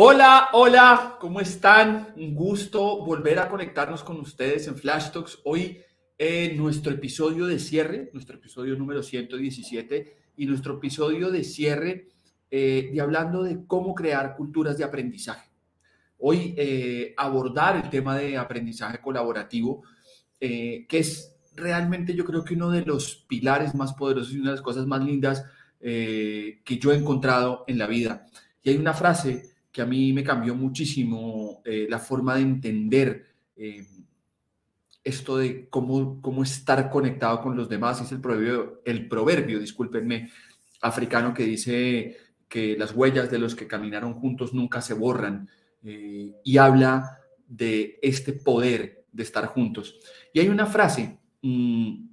Hola, hola, ¿cómo están? Un gusto volver a conectarnos con ustedes en Flash Talks. Hoy en nuestro episodio de cierre, nuestro episodio número 117 y nuestro episodio de cierre eh, de hablando de cómo crear culturas de aprendizaje. Hoy eh, abordar el tema de aprendizaje colaborativo, eh, que es realmente yo creo que uno de los pilares más poderosos y una de las cosas más lindas que yo he encontrado en la vida. Y hay una frase que a mí me cambió muchísimo eh, la forma de entender eh, esto de cómo, cómo estar conectado con los demás. Es el proverbio, el proverbio, discúlpenme, africano que dice que las huellas de los que caminaron juntos nunca se borran eh, y habla de este poder de estar juntos. Y hay una frase mm,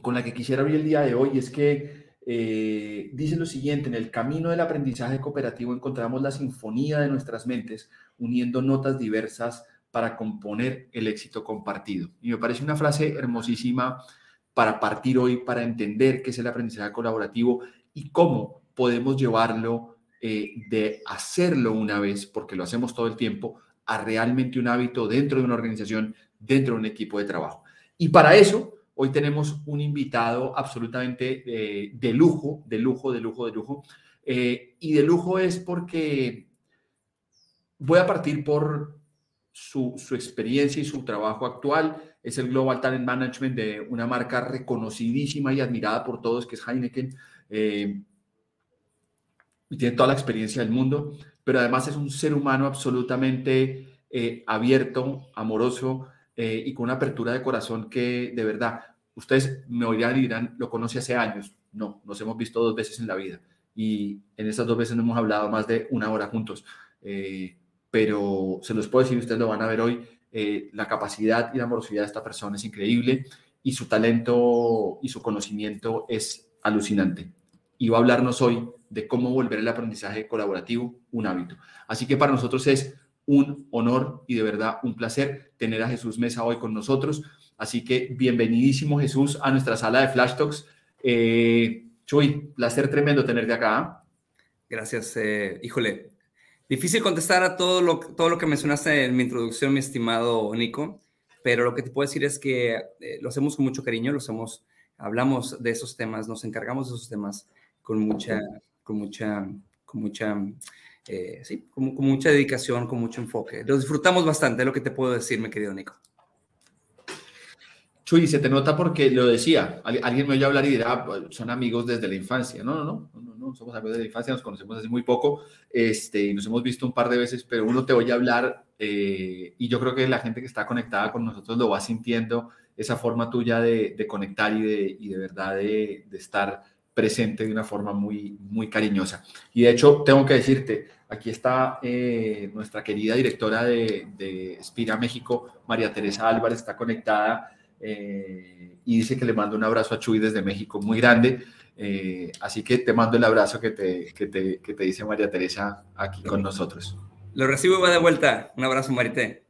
con la que quisiera abrir el día de hoy, es que eh, dice lo siguiente, en el camino del aprendizaje cooperativo encontramos la sinfonía de nuestras mentes, uniendo notas diversas para componer el éxito compartido. Y me parece una frase hermosísima para partir hoy, para entender qué es el aprendizaje colaborativo y cómo podemos llevarlo eh, de hacerlo una vez, porque lo hacemos todo el tiempo, a realmente un hábito dentro de una organización, dentro de un equipo de trabajo. Y para eso Hoy tenemos un invitado absolutamente eh, de lujo, de lujo, de lujo, de lujo. Eh, y de lujo es porque voy a partir por su, experiencia y su trabajo actual. Es el Global Talent Management de una marca reconocidísima y admirada por todos, que es Heineken. Eh, y tiene toda la experiencia del mundo, pero además es un ser humano absolutamente abierto, amoroso y con una apertura de corazón que de verdad Ustedes me oirán y dirán, lo conoce hace años. No, nos hemos visto dos veces en la vida y en esas dos veces no hemos hablado más de una hora juntos. Eh, pero se los puedo decir, ustedes lo van a ver hoy, eh, la capacidad y la amorosidad de esta persona es increíble y su talento y su conocimiento es alucinante. Y va a hablarnos hoy de cómo volver el aprendizaje colaborativo un hábito. Así que para nosotros es un honor y de verdad un placer tener a Jesús Mesa hoy con nosotros. Así que bienvenidísimo Jesús a nuestra sala de Flash Talks. Eh, Chuy, placer tremendo tenerte acá. ¿ah? Gracias, eh, híjole. Difícil contestar a todo lo, todo lo que mencionaste en mi introducción, mi estimado Nico, pero lo que te puedo decir es que eh, lo hacemos con mucho cariño, lo hacemos, hablamos de esos temas, nos encargamos de esos temas con mucha, con mucha, con mucha, eh, sí, con, con mucha dedicación, con mucho enfoque. Lo disfrutamos bastante, es lo que te puedo decir, mi querido Nico. Chuy, se te nota porque lo decía, alguien me oye hablar y dirá, son amigos desde la infancia. No, no, no, no, no, somos amigos desde la infancia, nos conocemos hace muy poco, este, y nos hemos visto un par de veces, pero uno te oye hablar eh, y yo creo que la gente que está conectada con nosotros lo va sintiendo, esa forma tuya de, conectar y de, y de verdad de, estar presente de una forma muy, muy cariñosa. Y de hecho, tengo que decirte, aquí está eh, nuestra querida directora de, de Spira México, María Teresa Álvarez, está conectada eh, y dice que le mando un abrazo a Chuy desde México muy grande. Eh, así que te mando el abrazo que te, que te, que te dice María Teresa aquí con nosotros. Lo recibo y va de vuelta. Un abrazo, Marité.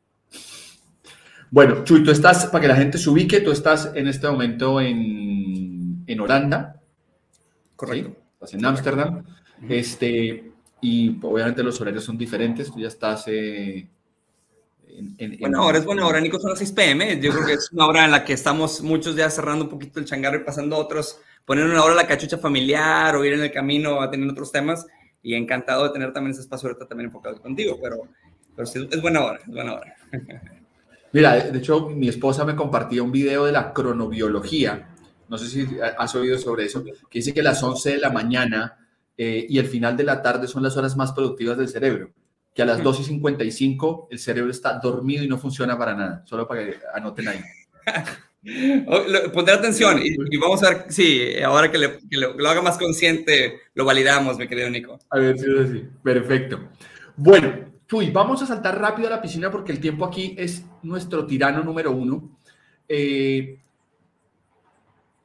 Bueno, Chuy, tú estás, para que la gente se ubique, tú estás en este momento en, en Holanda. Correcto. Estás en Ámsterdam. este, y obviamente los horarios son diferentes. Tú ya estás eh, bueno, ahora es buena hora, Nico, son las 6 pm. Yo creo que es una hora en la que estamos muchos ya cerrando un poquito el changarro y pasando a otros, poniendo una hora la cachucha familiar o ir en el camino a tener otros temas. Y encantado de tener también ese espacio ahorita también enfocado contigo, pero, pero sí, es buena hora, es buena hora. Mira, de hecho, mi esposa me compartía un video de la cronobiología. No sé si has oído sobre eso, que dice que las 11 de la mañana eh, y el final de la tarde son las horas más productivas del cerebro que a las 2 y 55 el cerebro está dormido y no funciona para nada. Solo para que anoten ahí. Pondré atención y, vamos a ver, sí, ahora que, lo, haga más consciente, lo validamos, mi querido Nico. A ver es así. Perfecto. Bueno, Chuy, vamos a saltar rápido a la piscina porque el tiempo aquí es nuestro tirano número uno. Eh,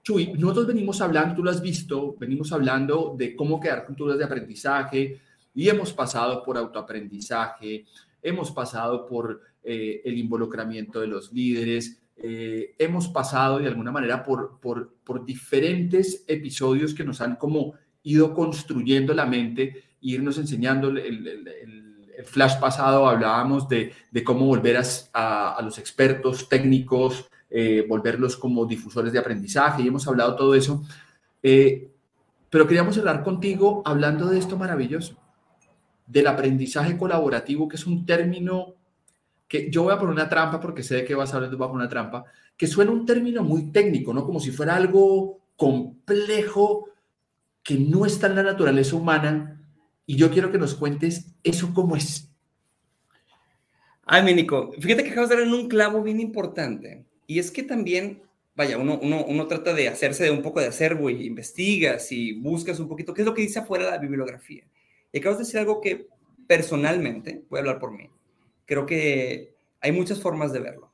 Chuy, nosotros venimos hablando, tú lo has visto, venimos hablando de cómo crear culturas de aprendizaje, y hemos pasado por autoaprendizaje, hemos pasado por eh, el involucramiento de los líderes, eh, hemos pasado de alguna manera por, por, por, diferentes episodios que nos han como ido construyendo la mente, irnos enseñando. El, el, el, flash pasado hablábamos de, de cómo volver a, a, los expertos técnicos, eh, volverlos como difusores de aprendizaje, y hemos hablado todo eso. pero queríamos hablar contigo hablando de esto maravilloso del aprendizaje colaborativo, que es un término que yo voy a poner una trampa porque sé qué vas a hablar, poner una trampa, que suena un término muy técnico, ¿no? Como si fuera algo complejo que no está en la naturaleza humana. Y yo quiero que nos cuentes eso cómo es. Ay, mi Nico, fíjate que acabas de dar en un clavo bien importante. Y es que también, vaya, uno, uno, uno trata de hacerse de un poco de acervo y investigas y buscas un poquito qué es lo que dice afuera la bibliografía. Y acabas de decir algo que personalmente, voy a hablar por mí, creo que hay muchas formas de verlo.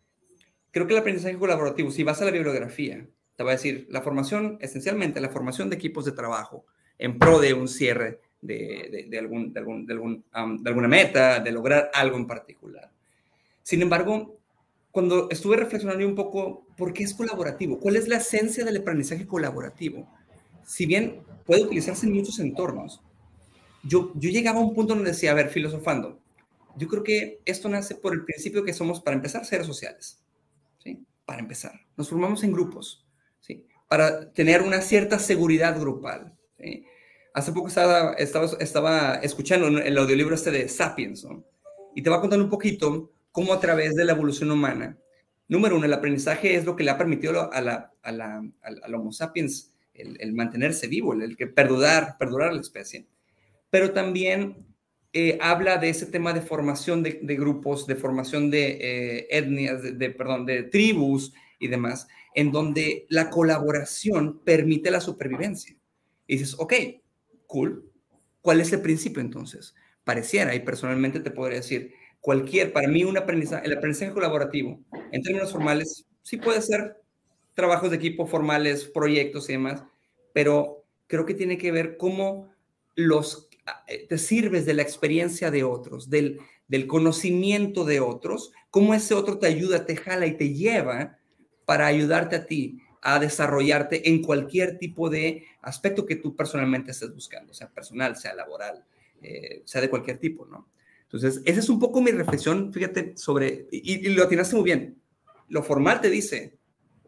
Creo que el aprendizaje colaborativo, si vas a la bibliografía, te va a decir la formación, esencialmente la formación de equipos de trabajo en pro de un cierre de, de, algún, de, algún, de, algún, de alguna meta, de lograr algo en particular. Sin embargo, cuando estuve reflexionando un poco, ¿por qué es colaborativo? ¿Cuál es la esencia del aprendizaje colaborativo? Si bien puede utilizarse en muchos entornos, yo, llegaba a un punto donde decía, a ver, filosofando, yo creo que esto nace por el principio que somos, para empezar, seres sociales. ¿sí? Para empezar, nos formamos en grupos, ¿sí? Para tener una cierta seguridad grupal. Hace poco estaba, escuchando el audiolibro este de Sapiens. Y te va a contar un poquito cómo a través de la evolución humana, número uno, el aprendizaje es lo que le ha permitido a la, a la, al Homo sapiens el, mantenerse vivo, el, el que perdurar, perdurar la especie pero también eh, habla de ese tema de formación de, grupos, de formación de eh, etnias, de, perdón, de tribus y demás, en donde la colaboración permite la supervivencia. Y dices, ok, cool. ¿Cuál es el principio entonces? Pareciera, y personalmente te podría decir, cualquier, para mí un aprendizaje, el aprendizaje colaborativo, en términos formales, sí puede ser trabajos de equipo formales, proyectos y demás, pero creo que tiene que ver cómo los eh, te sirves de la experiencia de otros, del, del conocimiento de otros, cómo ese otro te ayuda, te jala y te lleva para ayudarte a ti a desarrollarte en cualquier tipo de aspecto que tú personalmente estés buscando, sea personal, sea laboral, eh, sea de cualquier tipo, ¿no? Entonces, esa es un poco mi reflexión, fíjate, sobre, y, lo atinaste muy bien, lo formal te dice,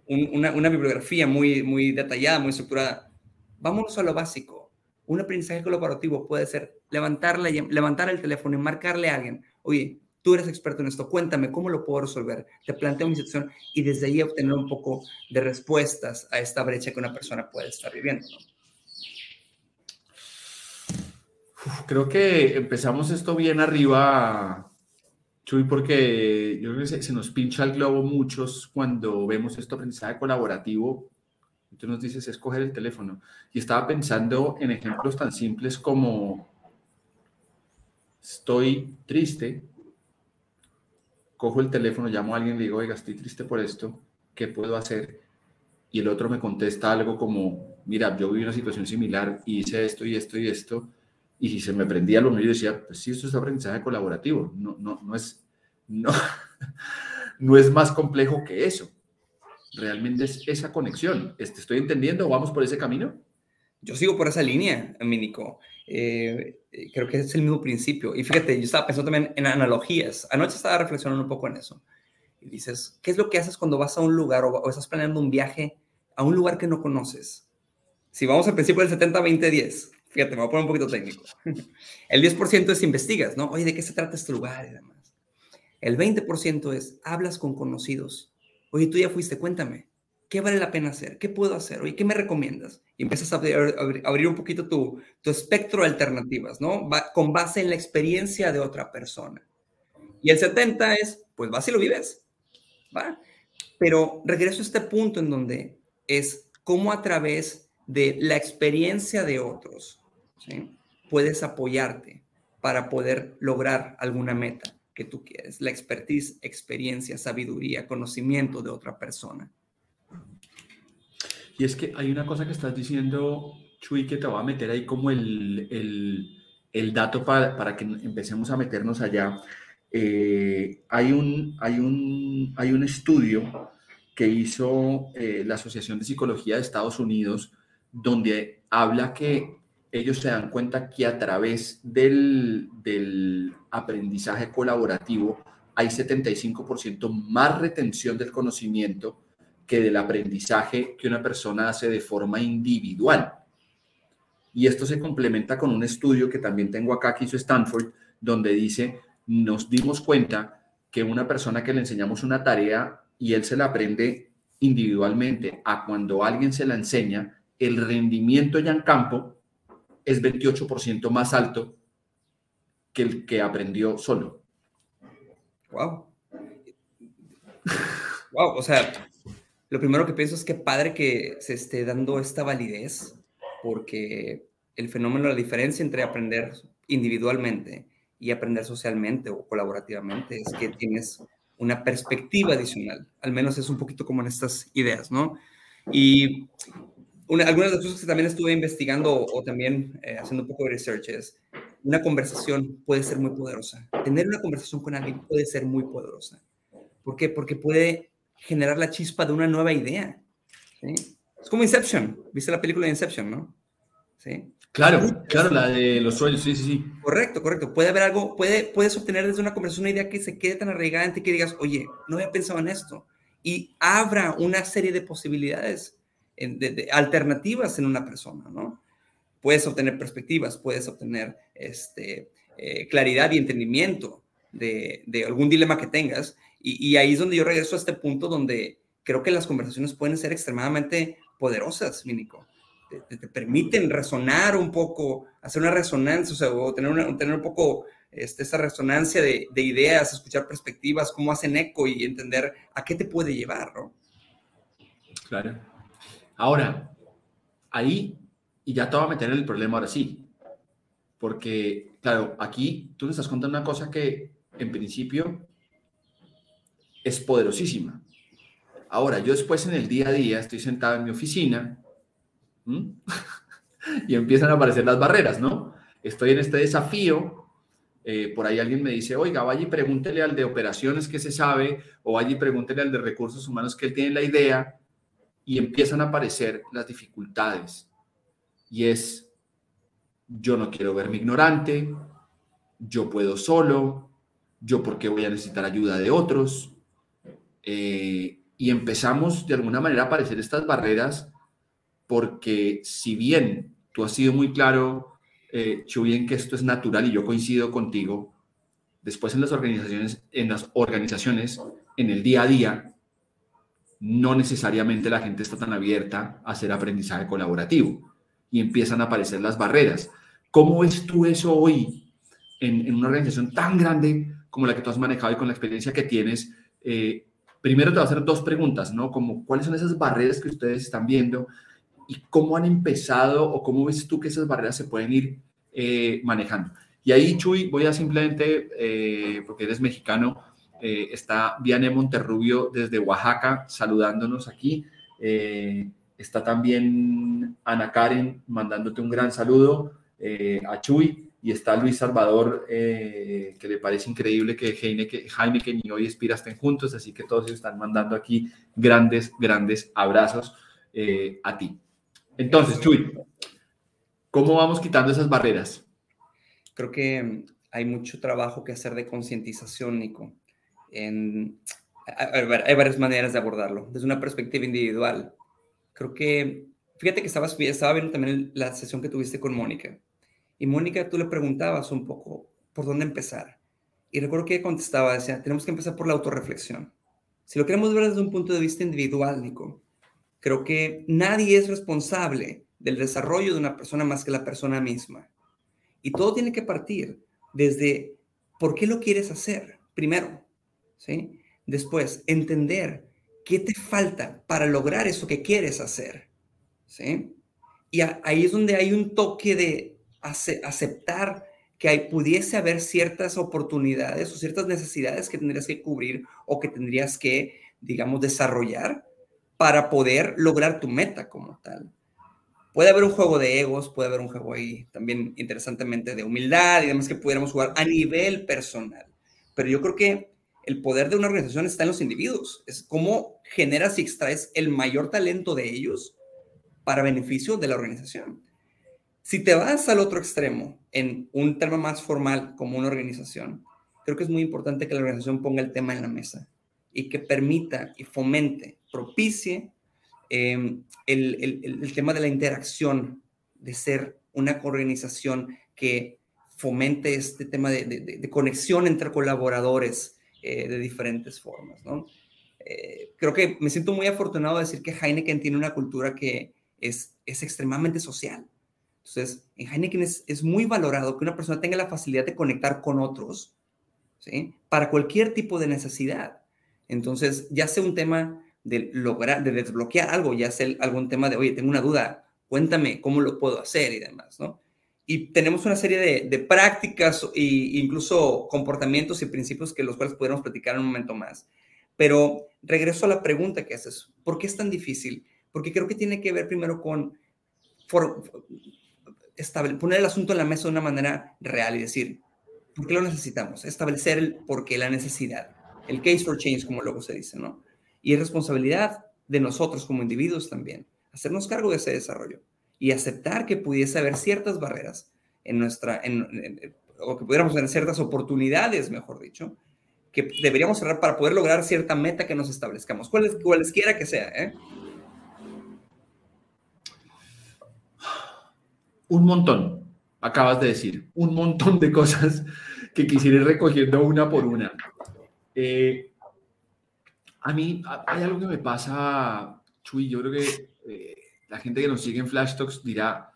una, bibliografía muy, muy detallada, muy estructurada, vámonos a lo básico, un aprendizaje colaborativo puede ser levantarle, levantar el teléfono y marcarle a alguien, oye, tú eres experto en esto, cuéntame cómo lo puedo resolver. Te planteo mi situación y desde ahí obtener un poco de respuestas a esta brecha que una persona puede estar viviendo. Creo que empezamos esto bien arriba, Chuy, porque yo creo que se, se, nos pincha el globo muchos cuando vemos esto aprendizaje colaborativo Tú nos dices escoger el teléfono. Y estaba pensando en ejemplos tan simples como estoy triste, cojo el teléfono, llamo a alguien y le digo, oiga, estoy triste por esto, ¿qué puedo hacer? Y el otro me contesta algo como, mira, yo viví una situación similar hice esto y esto y esto. Y si se me prendía lo mío, yo decía, pues sí, esto es aprendizaje colaborativo. No, no, no, es, no, no es más complejo que eso realmente es esa conexión. ¿Te estoy entendiendo? ¿Vamos por ese camino? Yo sigo por esa línea, Mínico. eh, creo que es el mismo principio. Y fíjate, yo estaba pensando también en analogías. Anoche estaba reflexionando un poco en eso. Y dices, ¿qué es lo que haces cuando vas a un lugar o, estás planeando un viaje a un lugar que no conoces? Si vamos al principio del 70-20-10, fíjate, me voy a poner un poquito técnico. El 10% es investigas, ¿no? Oye, ¿de qué se trata este lugar y demás? El 20% es hablas con conocidos. Oye, tú ya fuiste, cuéntame. ¿Qué vale la pena hacer? ¿Qué puedo hacer? Oye, ¿qué me recomiendas? Y empiezas a abrir, un poquito tu, tu, espectro de alternativas, ¿no? Con base en la experiencia de otra persona. Y el 70 es, pues vas y lo vives, ¿va? Pero regreso a este punto en donde es cómo a través de la experiencia de otros, ¿sí? Puedes apoyarte para poder lograr alguna meta que tú quieres. La expertise, experiencia, sabiduría, conocimiento de otra persona. Y es que hay una cosa que estás diciendo, Chuy, que te va a meter ahí como el, el, el dato para, para, que empecemos a meternos allá. Eh, hay, un, hay, un, hay un estudio que hizo eh, la Asociación de Psicología de Estados Unidos, donde habla que ellos se dan cuenta que a través del, del aprendizaje colaborativo hay 75% más retención del conocimiento que del aprendizaje que una persona hace de forma individual. Y esto se complementa con un estudio que también tengo acá que hizo Stanford, donde dice, nos dimos cuenta que una persona que le enseñamos una tarea y él se la aprende individualmente a cuando alguien se la enseña, el rendimiento ya en campo es 28% más alto que el que aprendió solo. Wow. Wow, o sea, lo primero que pienso es que padre que se esté dando esta validez, porque el fenómeno, la diferencia entre aprender individualmente y aprender socialmente o colaborativamente es que tienes una perspectiva adicional, al menos es un poquito como en estas ideas, ¿no? Y algunas de las cosas que también estuve investigando o también eh, haciendo un poco de research es, una conversación puede ser muy poderosa. Tener una conversación con alguien puede ser muy poderosa. ¿Por qué? Porque puede generar la chispa de una nueva idea. Es como Inception. ¿Viste la película de Inception, no? ¿Sí? Claro, claro, la de los sueños, sí, sí, sí. Correcto, correcto. Puede haber algo, puede, puedes obtener desde una conversación una idea que se quede tan arraigada en ti que digas, oye, no había pensado en esto. Y abra una serie de posibilidades, de, alternativas en una persona, ¿no? Puedes obtener perspectivas, puedes obtener este, eh, claridad y entendimiento de, de, algún dilema que tengas y, ahí es donde yo regreso a este punto donde creo que las conversaciones pueden ser extremadamente poderosas, Mínico. Te, te, permiten resonar un poco, hacer una resonancia, o, sea, o tener, una, tener un poco este, esa resonancia de, de, ideas, escuchar perspectivas, cómo hacen eco y entender a qué te puede llevar, ¿no? Claro. Ahora, ahí, y ya te voy a meter en el problema ahora sí, porque, claro, aquí tú me estás contando una cosa que en principio es poderosísima. Ahora, yo después en el día a día estoy sentado en mi oficina y empiezan a aparecer las barreras, ¿no? Estoy en este desafío, eh, por ahí alguien me dice, oiga, vaya y pregúntele al de operaciones que se sabe, o vaya y pregúntele al de recursos humanos que él tiene la idea, y empiezan a aparecer las dificultades. Y es, yo no quiero verme ignorante, yo puedo solo, yo por qué voy a necesitar ayuda de otros, eh, y empezamos de alguna manera a aparecer estas barreras porque si bien tú has sido muy claro, eh, Chuy, que esto es natural y yo coincido contigo, después en las organizaciones, en las organizaciones, en el día a día, no necesariamente la gente está tan abierta a hacer aprendizaje colaborativo y empiezan a aparecer las barreras. ¿Cómo ves tú eso hoy en, una organización tan grande como la que tú has manejado y con la experiencia que tienes? Eh, primero te voy a hacer dos preguntas, ¿no? Como cuáles son esas barreras que ustedes están viendo y cómo han empezado o cómo ves tú que esas barreras se pueden ir eh, manejando. Y ahí, Chuy, voy a simplemente, eh, porque eres mexicano, eh, está Viane Monterrubio desde Oaxaca saludándonos aquí. está también Ana Karen mandándote un gran saludo a Chuy y está Luis Salvador, eh, que le parece increíble que Heineken, y hoy Espira estén juntos, así que todos están mandando aquí grandes, grandes abrazos eh, a ti. Entonces, Chuy, ¿Cómo vamos quitando esas barreras? Creo que hay mucho trabajo que hacer de concientización, Nico. En, hay varias maneras de abordarlo. Desde una perspectiva individual, creo que, fíjate que estabas, estaba viendo también la sesión que tuviste con Mónica. Y Mónica, tú le preguntabas un poco por dónde empezar. Y recuerdo que ella contestaba, decía, tenemos que empezar por la autorreflexión. Si lo queremos ver desde un punto de vista individual, Nico, creo que nadie es responsable del desarrollo de una persona más que la persona misma. Y todo tiene que partir desde por qué lo quieres hacer, primero, ¿sí? Después, entender qué te falta para lograr eso que quieres hacer, ¿sí? Y ahí es donde hay un toque de aceptar que hay, pudiese haber ciertas oportunidades o ciertas necesidades que tendrías que cubrir o que tendrías que, digamos, desarrollar para poder lograr tu meta como tal. Puede haber un juego de egos, puede haber un juego ahí también interesantemente de humildad y demás que pudiéramos jugar a nivel personal. Pero yo creo que el poder de una organización está en los individuos. Es cómo generas y extraes el mayor talento de ellos para beneficio de la organización. Si te vas al otro extremo, en un tema más formal como una organización, creo que es muy importante que la organización ponga el tema en la mesa y que permita y fomente, propicie em, el, tema de la interacción, de ser una organización que fomente este tema de conexión entre colaboradores, eh, de diferentes formas, ¿no? Eh, creo que me siento muy afortunado de decir que Heineken tiene una cultura que es, es extremadamente social. Entonces, en Heineken es, es, muy valorado que una persona tenga la facilidad de conectar con otros, ¿sí? Para cualquier tipo de necesidad. Entonces, ya sea un tema de lograr, de desbloquear algo, ya sea algún tema de, oye, tengo una duda, cuéntame cómo lo puedo hacer y demás, ¿no? Y tenemos una serie de, prácticas e incluso comportamientos y principios que los cuales podríamos platicar un momento más. Pero regreso a la pregunta que haces, ¿por qué es tan difícil? Porque creo que tiene que ver primero con poner el asunto en la mesa de una manera real y decir, ¿por qué lo necesitamos? Establecer el por qué, la necesidad, el case for change, como luego se dice, ¿no? Y es responsabilidad de nosotros como individuos también, hacernos cargo de ese desarrollo y aceptar que pudiese haber ciertas barreras en nuestra, o que pudiéramos tener ciertas oportunidades, mejor dicho, que deberíamos cerrar para poder lograr cierta meta que nos establezcamos, cuales, cualesquiera que sea. ¿eh? Un montón, acabas de decir, un montón de cosas que quisiera ir recogiendo una por una. Eh, a mí hay algo que me pasa, Chuy, yo creo que eh, la gente que nos sigue en Flash Talks dirá,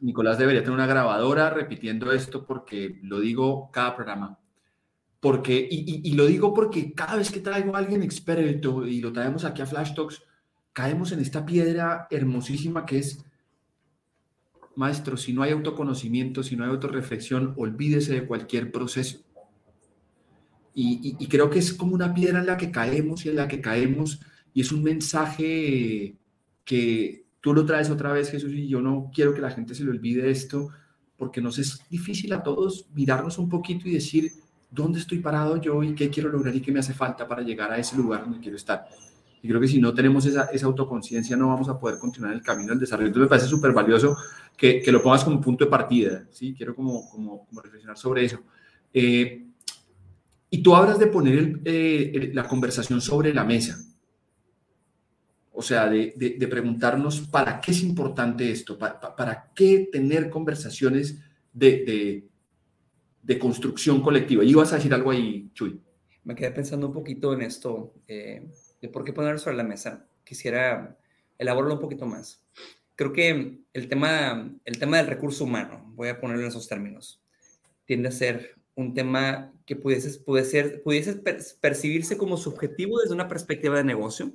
Nicolás debería tener una grabadora repitiendo esto porque lo digo cada programa. Porque, y, lo digo porque cada vez que traigo a alguien experto y lo traemos aquí a Flash Talks, caemos en esta piedra hermosísima que es, maestro, si no hay autoconocimiento, si no hay autorreflexión, olvídese de cualquier proceso. Y, y creo que es como una piedra en la que caemos y en la que caemos, y es un mensaje que tú lo traes otra vez, Jesús, y yo no quiero que la gente se le olvide esto, porque nos es difícil a todos mirarnos un poquito y decir, ¿dónde estoy parado yo y qué quiero lograr y qué me hace falta para llegar a ese lugar donde quiero estar? Y creo que si no tenemos esa, autoconciencia no vamos a poder continuar el camino del desarrollo. Entonces me parece súper valioso que, lo pongas como punto de partida, ¿sí? Quiero como, como, como reflexionar sobre eso. Eh, y tú hablas de poner eh, la conversación sobre la mesa. O sea, de, preguntarnos para qué es importante esto, para, qué tener conversaciones de, construcción colectiva. Y vas a decir algo ahí, Chuy. Me quedé pensando un poquito en esto, eh, de por qué ponerlo sobre la mesa. Quisiera elaborarlo un poquito más. Creo que el tema, el tema del recurso humano, voy a ponerlo en esos términos, tiende a ser un tema que pudiese, pudiese percibirse como subjetivo desde una perspectiva de negocio,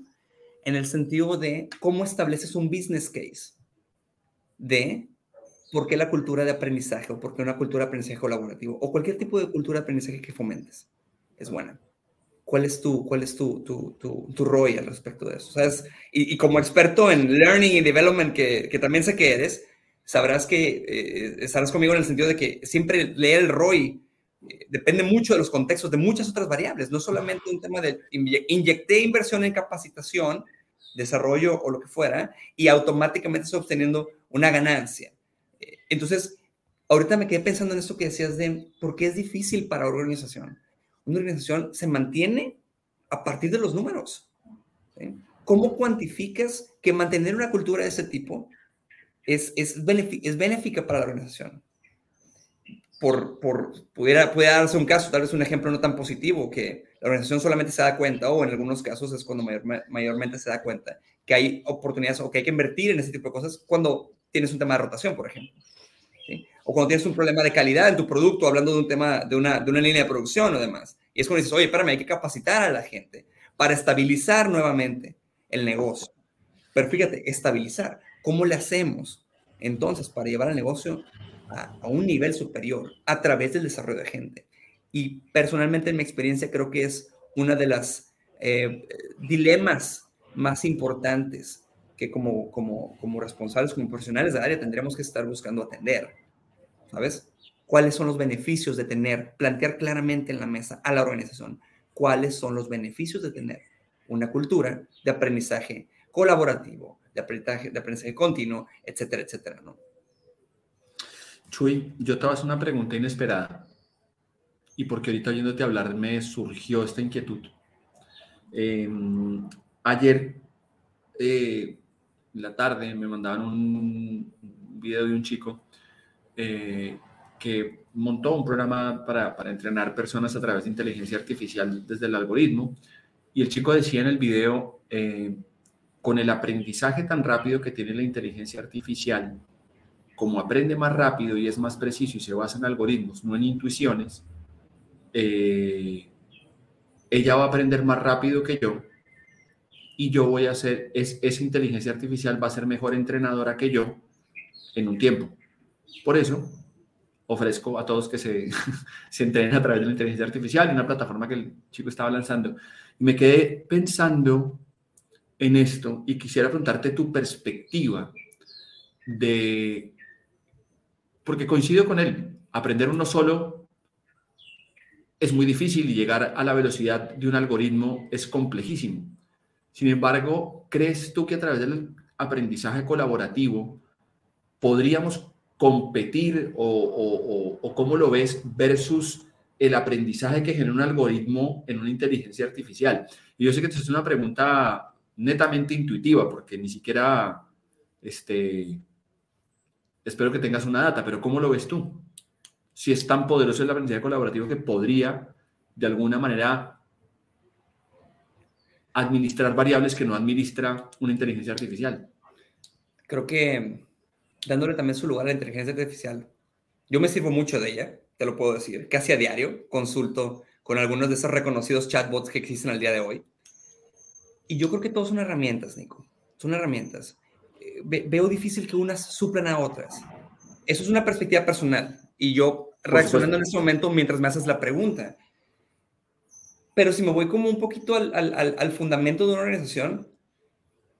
en el sentido de cómo estableces un business case de por qué la cultura de aprendizaje o por qué una cultura de aprendizaje colaborativo o cualquier tipo de cultura de aprendizaje que fomentes es buena. ¿Cuál es tu, cuál es tu, tu, tu, rol al respecto de eso? ¿Sabes? Y, como experto en learning y development, que, que también sé que eres, sabrás que eh, estarás conmigo en el sentido de que siempre leer el ROI eh, depende mucho de los contextos, de muchas otras variables, no solamente un tema de inyecté inversión en capacitación, desarrollo o lo que fuera, y automáticamente estoy obteniendo una ganancia. Eh, Entonces, ahorita me quedé pensando en esto que decías de por qué es difícil para una organización. Una organización se mantiene a partir de los números. ¿Cómo cuantificas que mantener una cultura de ese tipo es, es, es benéfica para la organización? Por, por, pudiera, puede darse un caso, tal vez un ejemplo no tan positivo, que la organización solamente se da cuenta, o en algunos casos es cuando mayormente se da cuenta, que hay oportunidades o que hay que invertir en ese tipo de cosas cuando tienes un tema de rotación, por ejemplo. O cuando tienes un problema de calidad en tu producto, hablando de un tema, de una, de una línea de producción o demás. Y es cuando dices, oye, espérame, hay que capacitar a la gente para estabilizar nuevamente el negocio. Pero fíjate, estabilizar, ¿cómo le hacemos entonces para llevar el negocio a un nivel superior a través del desarrollo de gente? Y personalmente en mi experiencia creo que es una de las eh, dilemas más importantes que como, como, como responsables, como profesionales de área tendríamos que estar buscando atender. ¿Sabes? ¿Cuáles son los beneficios de tener, plantear claramente en la mesa a la organización cuáles son los beneficios de tener una cultura de aprendizaje colaborativo, de aprendizaje, de aprendizaje continuo, etcétera, etcétera, ¿no? Chuy, yo te voy a hacer una pregunta inesperada y porque ahorita oyéndote hablar me surgió esta inquietud. Em, ayer, eh, la tarde, me mandaban un video de un chico eh, que montó un programa para, para, entrenar personas a través de inteligencia artificial desde el algoritmo. Y el chico decía en el video, eh, con el aprendizaje tan rápido que tiene la inteligencia artificial, como aprende más rápido y es más preciso y se basa en algoritmos, no en intuiciones, eh, ella va a aprender más rápido que yo y yo voy a ser, es, esa inteligencia artificial va a ser mejor entrenadora que yo en un tiempo. Por eso ofrezco a todos que se, se entrenen a través de la inteligencia artificial, una plataforma que el chico estaba lanzando. Me quedé pensando en esto y quisiera preguntarte tu perspectiva de, porque coincido con él, aprender uno solo es muy difícil y llegar a la velocidad de un algoritmo es complejísimo. Sin embargo, ¿crees tú que a través del aprendizaje colaborativo podríamos competir o, cómo lo ves versus el aprendizaje que genera un algoritmo en una inteligencia artificial? Y yo sé que te es una pregunta netamente intuitiva porque ni siquiera, este, espero que tengas una data, pero ¿cómo lo ves tú? Si es tan poderoso el aprendizaje colaborativo que podría, de alguna manera, administrar variables que no administra una inteligencia artificial. Creo que dándole también su lugar a la inteligencia artificial, yo me sirvo mucho de ella, te lo puedo decir, casi a diario, consulto con algunos de esos reconocidos chatbots que existen al día de hoy. Y yo creo que todos son herramientas, Nico, son herramientas. Eh, veo difícil que unas suplan a otras. Eso es una perspectiva personal. Y yo reaccionando en ese momento mientras me haces la pregunta. Pero si me voy como un poquito al, al, al fundamento de una organización,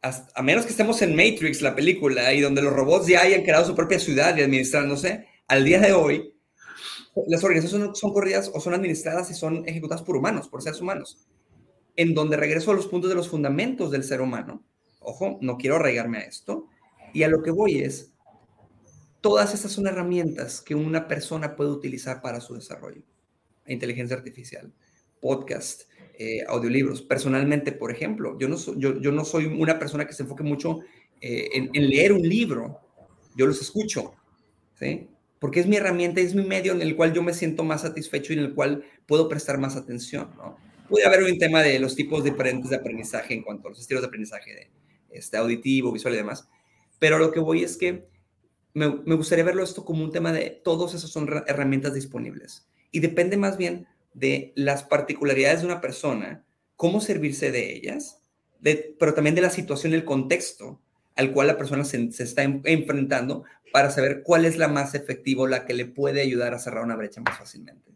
a menos que estemos en Matrix, la película, y donde los robots ya hayan creado su propia ciudad y administrándose, al día de hoy, las organizaciones son, corridas o son administradas y son ejecutadas por humanos, por seres humanos. En donde regreso a los puntos de los fundamentos del ser humano. Ojo, no quiero arraigarme a esto. Y a lo que voy es, Todas estas son herramientas que una persona puede utilizar para su desarrollo. Inteligencia artificial, podcast, eh, audiolibros. Personalmente, por ejemplo, yo no, yo, yo, no soy una persona que se enfoque mucho eh, en, leer un libro. Yo los escucho, ¿sí? Porque es mi herramienta, es mi medio en el cual yo me siento más satisfecho y en el cual puedo prestar más atención. Puede haber un tema de los tipos diferentes de aprendizaje en cuanto a los estilos de aprendizaje de, este, auditivo, visual y demás. Pero lo que voy es que me, gustaría verlo esto como un tema de todos esos son herramientas disponibles. Y depende más bien de las particularidades de una persona, cómo servirse de ellas, pero también de la situación, el contexto al cual la persona se, está enfrentando para saber cuál es la más efectiva, la que le puede ayudar a cerrar una brecha más fácilmente.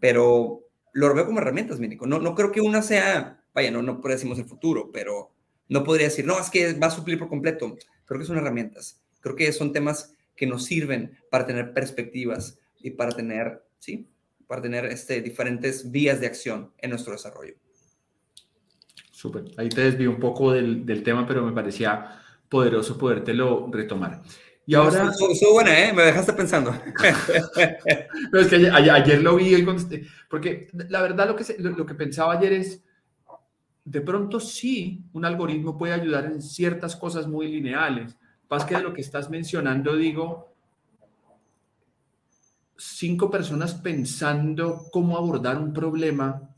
Pero lo veo como herramientas, Mínico. No, no creo que una sea, vaya, no, no decimos el futuro, pero no podría decir, no, es que va a suplir por completo. Creo que son herramientas. Creo que son temas que nos sirven para tener perspectivas y para tener, sí, para tener este, diferentes vías de acción en nuestro desarrollo. Súper. Ahí te desvío un poco del, del, tema, pero me parecía poderoso podértelo retomar. Y ahora... Estuvo buena, ¿eh? Me dejaste pensando. no, es que ayer, lo vi, porque la verdad lo que, lo, que pensaba ayer es, de pronto sí, un algoritmo puede ayudar en ciertas cosas muy lineales. Más que de lo que estás mencionando, digo, cinco personas pensando cómo abordar un problema.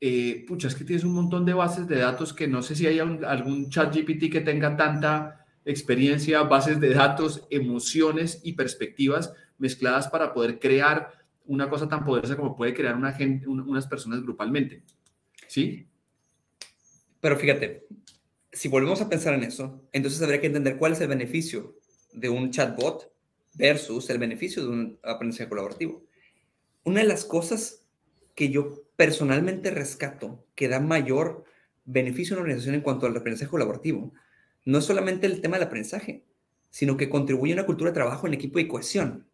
Eh, pucha, es que tienes un montón de bases de datos que no sé si hay algún chat GPT que tenga tanta experiencia, bases de datos, emociones y perspectivas mezcladas para poder crear una cosa tan poderosa como puede crear una gente, unas personas grupalmente. ¿Sí? Pero fíjate, si volvemos a pensar en eso, entonces habría que entender cuál es el beneficio de un chatbot versus el beneficio de un aprendizaje colaborativo. Una de las cosas que yo personalmente rescato que da mayor beneficio a una organización en cuanto al aprendizaje colaborativo no es solamente el tema del aprendizaje, sino que contribuye a una cultura de trabajo en equipo y cohesión.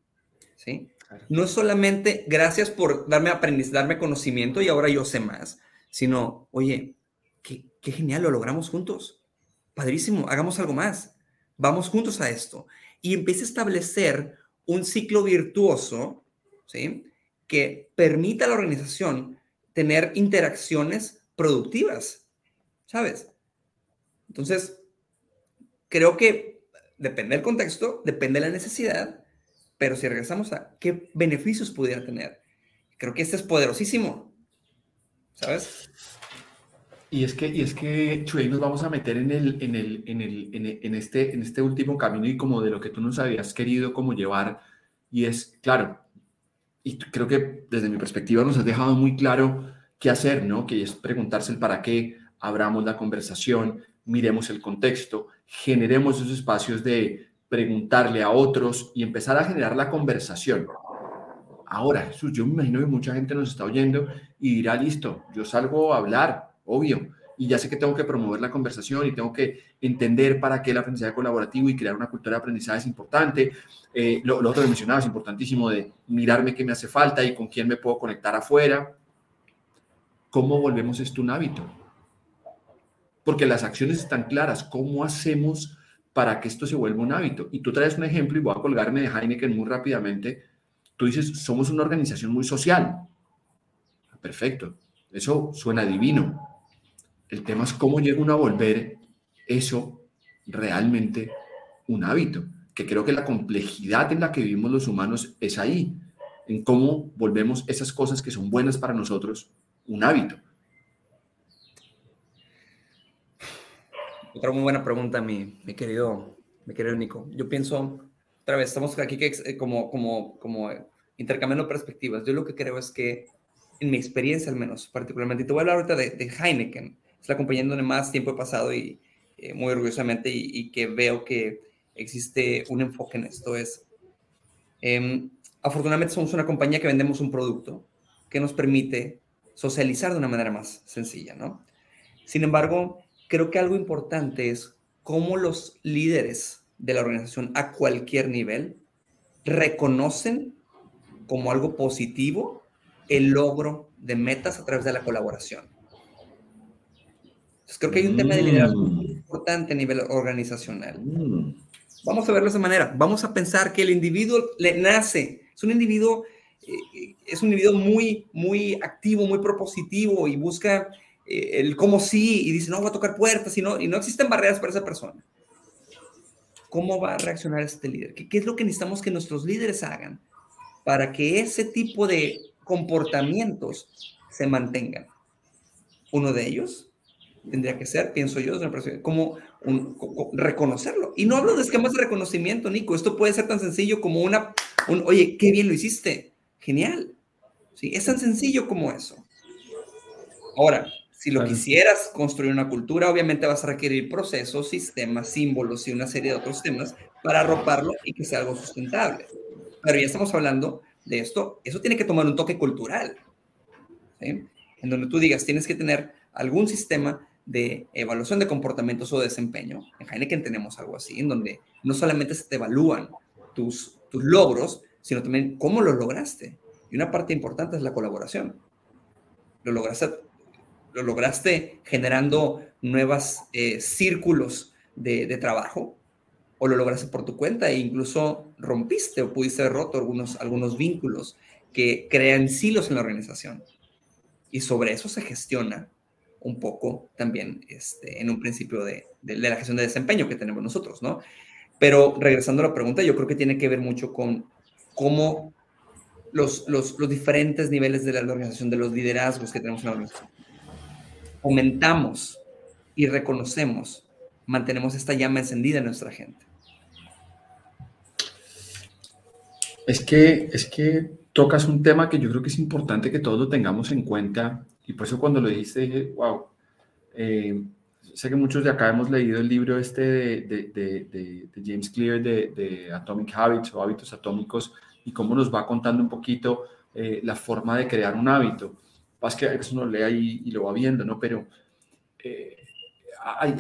¿sí? No es solamente gracias por darme aprendizaje, darme conocimiento y ahora yo sé más, sino, oye, qué, qué genial, lo logramos juntos. Padrísimo, hagamos algo más. Vamos juntos a esto. Y empieza a establecer un ciclo virtuoso, ¿sí? Que permita a la organización tener interacciones productivas, ¿sabes? Entonces, creo que depende del contexto, depende de la necesidad, pero si regresamos a qué beneficios pudiera tener, creo que este es poderosísimo, ¿sabes? Y es que, y es que Chuy, nos vamos a meter en, el, en, el, en, el, en, este, en este último camino y como de lo que tú nos habías querido como llevar. Y es, claro, y creo que desde mi perspectiva nos has dejado muy claro qué hacer, ¿no? Que es preguntarse el para qué, abramos la conversación, miremos el contexto, generemos esos espacios de preguntarle a otros y empezar a generar la conversación. Ahora, Jesús, yo me imagino que mucha gente nos está oyendo y dirá, listo, yo salgo a hablar, obvio, y ya sé que tengo que promover la conversación y tengo que entender para qué el aprendizaje colaborativo y crear una cultura de aprendizaje es importante. Eh, lo, lo, otro que mencionaba es importantísimo de mirarme qué me hace falta y con quién me puedo conectar afuera. ¿Cómo volvemos esto un hábito? porque las acciones están claras. ¿Cómo hacemos para que esto se vuelva un hábito? Y tú traes un ejemplo y voy a colgarme de Heineken muy rápidamente. Tú dices, somos una organización muy social. Perfecto, eso suena divino. El tema es cómo llega uno a volver eso realmente un hábito, que creo que la complejidad en la que vivimos los humanos es ahí, en cómo volvemos esas cosas que son buenas para nosotros un hábito. Otra muy buena pregunta, mi, mi, querido, mi querido Nico. Yo pienso, otra vez, estamos aquí que, eh, como, como, como intercambiando perspectivas. Yo lo que creo es que, en mi experiencia al menos, particularmente, y te voy a hablar ahorita de, de Heineken, es la compañía donde más tiempo he pasado y eh, muy orgullosamente y, que veo que existe un enfoque en esto. Es, em, afortunadamente somos una compañía que vendemos un producto que nos permite socializar de una manera más sencilla, ¿no? Sin embargo, creo que algo importante es cómo los líderes de la organización a cualquier nivel reconocen como algo positivo el logro de metas a través de la colaboración. Entonces, creo que hay un tema de liderazgo muy mm. importante a nivel organizacional. Mm. Vamos a verlo de esa manera. Vamos a pensar que el individuo le nace, es un individuo, eh, es un individuo muy, muy activo, muy propositivo y busca eh, el cómo sí, y dice, no, voy a tocar puertas, y no, y no existen barreras para esa persona. ¿Cómo va a reaccionar este líder? ¿Qué, ¿Qué es lo que necesitamos que nuestros líderes hagan para que ese tipo de comportamientos se mantengan? Uno de ellos tendría que ser, pienso yo, como un, reconocerlo. Y no hablo de esquemas de reconocimiento, Nico. Esto puede ser tan sencillo como una, un, oye, qué bien lo hiciste. Genial. ¿Sí? Es tan sencillo como eso. Ahora, si lo quisieras construir una cultura, obviamente vas a requerir procesos, sistemas, símbolos y una serie de otros temas para arroparlo y que sea algo sustentable. Pero ya estamos hablando de esto, eso tiene que tomar un toque cultural, en donde tú digas, tienes que tener algún sistema de evaluación de comportamientos o desempeño. En Heineken tenemos algo así, en donde no solamente se te evalúan tus, tus logros, sino también cómo lo lograste. Y una parte importante es la colaboración. Lo lograste lo lograste generando nuevos eh, círculos de, trabajo, o lo lograste por tu cuenta e incluso rompiste o pudiste haber roto algunos, algunos vínculos que crean silos en la organización. Y sobre eso se gestiona un poco también este, en un principio de, de, la gestión de desempeño que tenemos nosotros, ¿no? Pero regresando a la pregunta, yo creo que tiene que ver mucho con cómo los, los, los diferentes niveles de la organización, de los liderazgos que tenemos en la organización, aumentamos y reconocemos, mantenemos esta llama encendida en nuestra gente. Es que, es que tocas un tema que yo creo que es importante que todos lo tengamos en cuenta y por eso cuando lo dijiste dije, wow, eh, sé que muchos de acá hemos leído el libro este de, de, James Clear de, Atomic Habits o hábitos atómicos y cómo nos va contando un poquito eh, la forma de crear un hábito. Vas que eso uno lee ahí y lo va viendo, ¿no? Pero eh,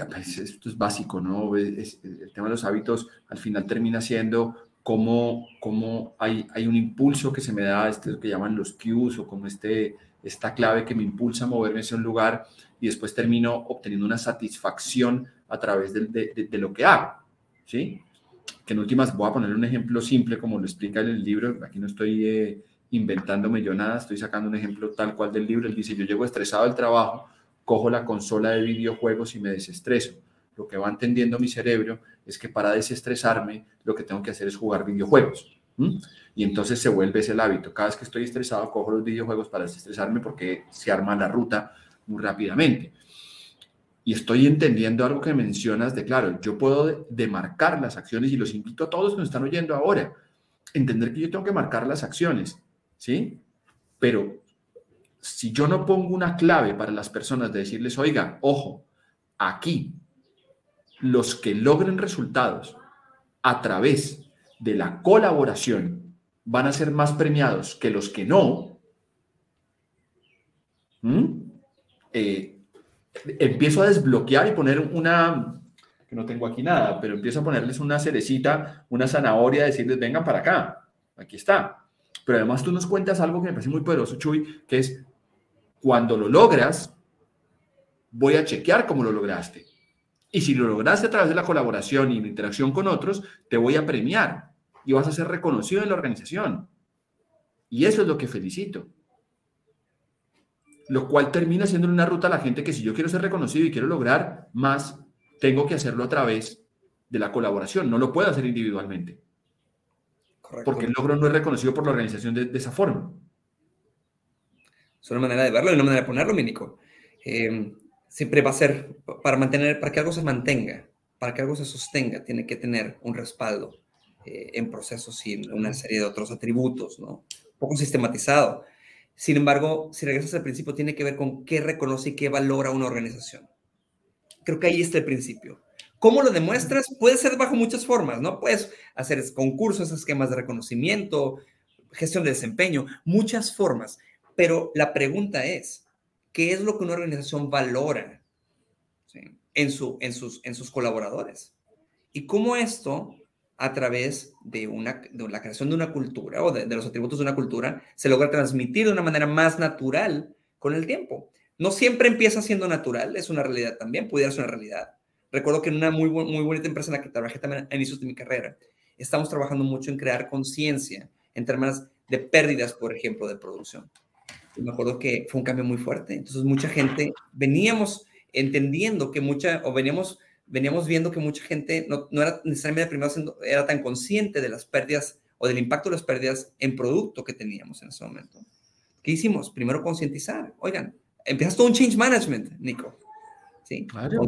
pues, esto es básico, ¿no? El tema de los hábitos al final termina siendo cómo, cómo hay, hay un impulso que se me da, este que llaman los cues o como este, esta clave que me impulsa a moverme hacia un lugar y después termino obteniendo una satisfacción a través de, lo que hago, ¿sí? Que en últimas voy a poner un ejemplo simple como lo explica en el libro, aquí no estoy eh, inventándome yo nada, estoy sacando un ejemplo tal cual del libro, él dice, yo llego estresado al trabajo, cojo la consola de videojuegos y me desestreso lo que va entendiendo mi cerebro es que para desestresarme lo que tengo que hacer es jugar videojuegos. Y entonces se vuelve ese hábito. Cada vez que estoy estresado, cojo los videojuegos para desestresarme porque se arma la ruta muy rápidamente. Y estoy entendiendo algo que mencionas de, claro, yo puedo demarcar las acciones y los invito a todos que nos están oyendo ahora, entender que yo tengo que marcar las acciones, ¿sí? Pero si yo no pongo una clave para las personas de decirles, oiga, ojo, aquí los que logren resultados a través de la colaboración van a ser más premiados que los que no, eh, empiezo a desbloquear y poner una, que no tengo aquí nada, pero empiezo a ponerles una cerecita, una zanahoria, decirles, vengan para acá, aquí está. Pero además tú nos cuentas algo que me parece muy poderoso, Chuy, que es, cuando lo logras, voy a chequear cómo lo lograste. Y si lo lograste a través de la colaboración y la interacción con otros, te voy a premiar y vas a ser reconocido en la organización. Y eso es lo que felicito. Lo cual termina siendo una ruta a la gente que si yo quiero ser reconocido y quiero lograr más, tengo que hacerlo a través de la colaboración. No lo puedo hacer individualmente. Porque el logro no es reconocido por la organización de, esa forma. Es una manera de verlo y una manera de ponerlo, Mínico. Eh, siempre va a ser, para mantener, para que algo se mantenga, para que algo se sostenga, tiene que tener un respaldo eh, en procesos y una serie de otros atributos, ¿no? Un poco sistematizado. Sin embargo, si regresas al principio, tiene que ver con qué reconoce y qué valora una organización. Creo que ahí está el principio. ¿Cómo lo demuestras? Puede ser bajo muchas formas, ¿no? Puedes hacer concursos, esquemas de reconocimiento, gestión de desempeño, muchas formas. Pero la pregunta es, qué es lo que una organización valora en, su, en, sus, en sus colaboradores. Y cómo esto, a través de, una, de la creación de una cultura o de, los atributos de una cultura, se logra transmitir de una manera más natural con el tiempo. No siempre empieza siendo natural, es una realidad también, pudiera ser una realidad. Recuerdo que en una muy, muy bonita empresa en la que trabajé también a inicios de mi carrera, estamos trabajando mucho en crear conciencia en términos de pérdidas, por ejemplo, de producción me acuerdo que fue un cambio muy fuerte. Entonces, mucha gente, veníamos entendiendo que mucha, o veníamos, veníamos viendo que mucha gente no, no era necesariamente primero era tan consciente de las pérdidas o del impacto de las pérdidas en producto que teníamos en ese momento. ¿Qué hicimos? Primero concientizar. Oigan, empiezas todo un change management, Nico. Sí, claro.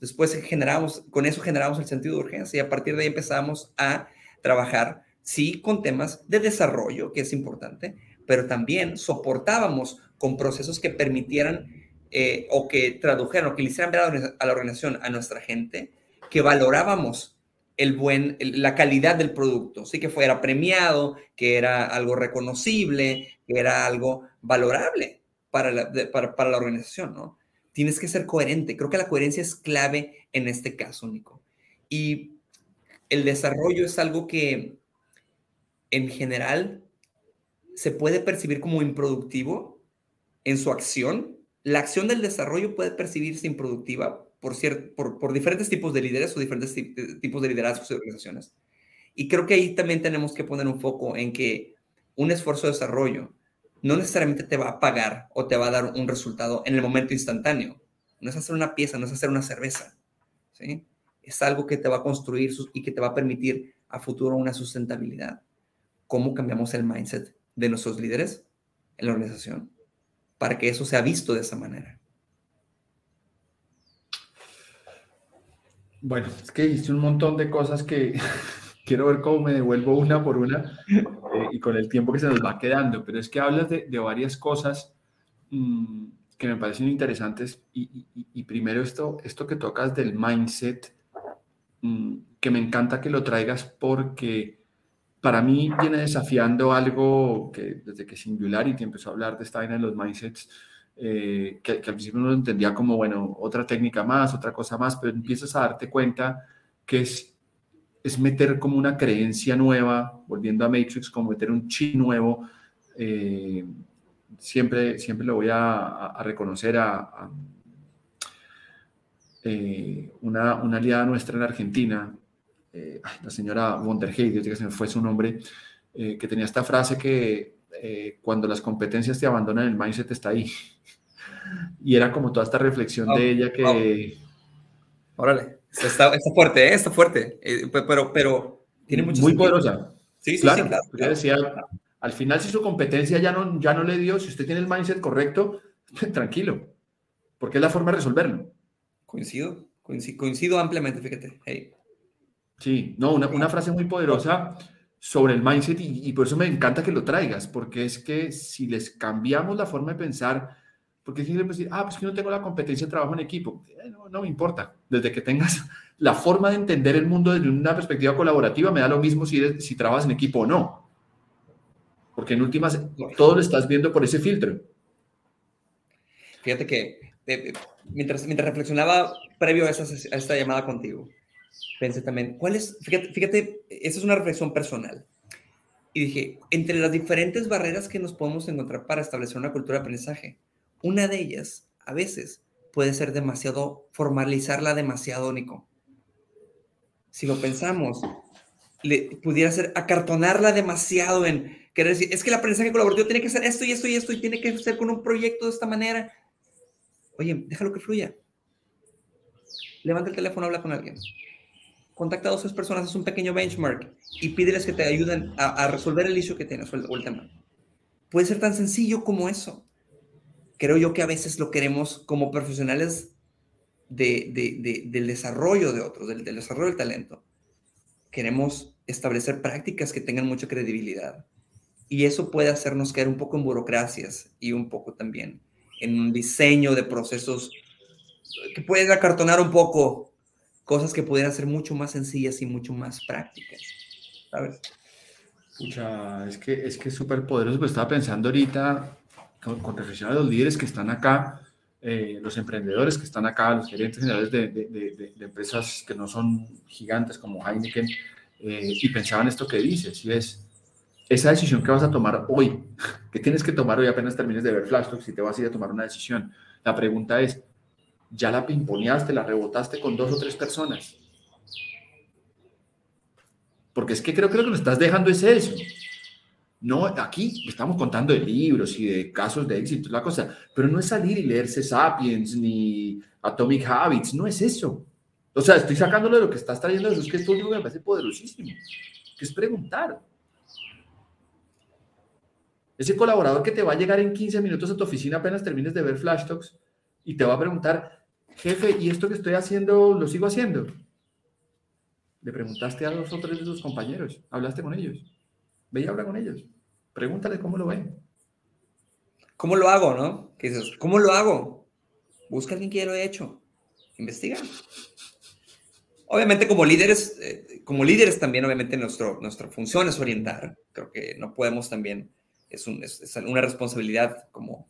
Después generamos, con eso generamos el sentido de urgencia y a partir de ahí empezamos a trabajar, sí, con temas de desarrollo, que es importante, pero también soportábamos con procesos que permitieran eh, o que tradujeran o que le hicieran ver a la organización, a nuestra gente, que valorábamos el buen, la calidad del producto, sí que fuera premiado, que era algo reconocible, que era algo valorable para la, para, para la organización, ¿no? Tienes que ser coherente. Creo que la coherencia es clave en este caso, Nico. Y el desarrollo es algo que en general se puede percibir como improductivo en su acción. La acción del desarrollo puede percibirse improductiva por, por, por diferentes tipos de líderes o diferentes tipos de liderazgos de organizaciones. Y creo que ahí también tenemos que poner un foco en que un esfuerzo de desarrollo no necesariamente te va a pagar o te va a dar un resultado en el momento instantáneo. No es hacer una pieza, no es hacer una cerveza. ¿sí? Es algo que te va a construir y que te va a permitir a futuro una sustentabilidad. ¿Cómo cambiamos el mindset de nuestros líderes en la organización para que eso sea visto de esa manera? Bueno, es que hice un montón de cosas que quiero ver cómo me devuelvo una por una eh, y con el tiempo que se nos va quedando, pero es que hablas de, varias cosas mm, que me parecen interesantes y, primero esto, esto que tocas del mindset, mm, que me encanta que lo traigas porque para mí viene desafiando algo que desde que Singularity empezó a hablar de esta vaina de los mindsets, eh, que, que, al principio no lo entendía como, bueno, otra técnica más, otra cosa más, pero empiezas a darte cuenta que es, es meter como una creencia nueva, volviendo a Matrix, como meter un chip nuevo. Eh, siempre, siempre lo voy a, reconocer a, eh, una, una, aliada nuestra en Argentina, la señora Wonderheide, que se me fue su nombre, que tenía esta frase que cuando las competencias te abandonan, el mindset está ahí. Y era como toda esta reflexión de ella que... Órale, está, fuerte, ¿eh? está fuerte, eh, pero, pero tiene mucho Muy poderosa. Sí, sí, claro. Sí, claro, decía, al final si su competencia ya no, ya no le dio, si usted tiene el mindset correcto, tranquilo, porque es la forma de resolverlo. Coincido, coincido, ampliamente, fíjate. Sí, no, una, una, frase muy poderosa sobre el mindset y, y, por eso me encanta que lo traigas, porque es que si les cambiamos la forma de pensar, porque si decir, ah, pues que no tengo la competencia de trabajo en equipo. Eh, no, me importa. Desde que tengas la forma de entender el mundo desde una perspectiva colaborativa, me da lo mismo si, si trabajas en equipo o no. Porque en últimas, todo lo estás viendo por ese filtro. Fíjate que eh, eh, mientras, mientras reflexionaba previo a, a, esta llamada contigo, pensé también, ¿cuál es? Fíjate, fíjate, esa es una reflexión personal. Y dije, entre las diferentes barreras que nos podemos encontrar para establecer una cultura de aprendizaje, una de ellas, a veces, puede ser demasiado, formalizarla demasiado, Nico. Si lo pensamos, le, pudiera ser acartonarla demasiado en querer decir, es que el aprendizaje colaborativo tiene que ser esto y esto y esto y tiene que ser con un proyecto de esta manera. Oye, déjalo que fluya. Levanta el teléfono, habla con alguien. Contacta a dos o tres personas, haz un pequeño benchmark y pídeles que te ayuden a, resolver el issue que tienes o el tema. Puede ser tan sencillo como eso creo yo que a veces lo queremos como profesionales de, del desarrollo de otros, del, desarrollo del talento. Queremos establecer prácticas que tengan mucha credibilidad. Y eso puede hacernos caer un poco en burocracias y un poco también en un diseño de procesos que pueden acartonar un poco cosas que pudieran ser mucho más sencillas y mucho más prácticas. ¿Sabes? Pucha, es que es que súper poderoso, pues estaba pensando ahorita con, con reflexión a los líderes que están acá, eh, los emprendedores que están acá, los gerentes generales de, de, de, empresas que no son gigantes como Heineken, eh, y pensaban esto que dices, y es esa decisión que vas a tomar hoy, que tienes que tomar hoy apenas termines de ver Flash si te vas a ir a tomar una decisión. La pregunta es, ¿ya la pimponeaste, la rebotaste con dos o tres personas? Porque es que creo, creo que lo estás dejando es eso. No, aquí estamos contando de libros y de casos de éxito, la cosa, pero no es salir y leerse Sapiens ni Atomic Habits, no es eso. O sea, estoy sacándolo de lo que estás trayendo, eso es que esto me parece poderosísimo, que es preguntar. Ese colaborador que te va a llegar en 15 minutos a tu oficina apenas termines de ver Flash Talks y te va a preguntar, jefe, ¿y esto que estoy haciendo lo sigo haciendo? Le preguntaste a dos o tres de tus compañeros, hablaste con ellos. Ve y habla con ellos. Pregúntale cómo lo ven. ¿Cómo lo hago, no? ¿Qué dices? ¿Cómo lo hago? Busca a alguien que ya lo haya hecho. Investiga. Obviamente, como líderes, eh, como líderes también, obviamente, nuestro, nuestra función es orientar. Creo que no podemos también, es, es una responsabilidad como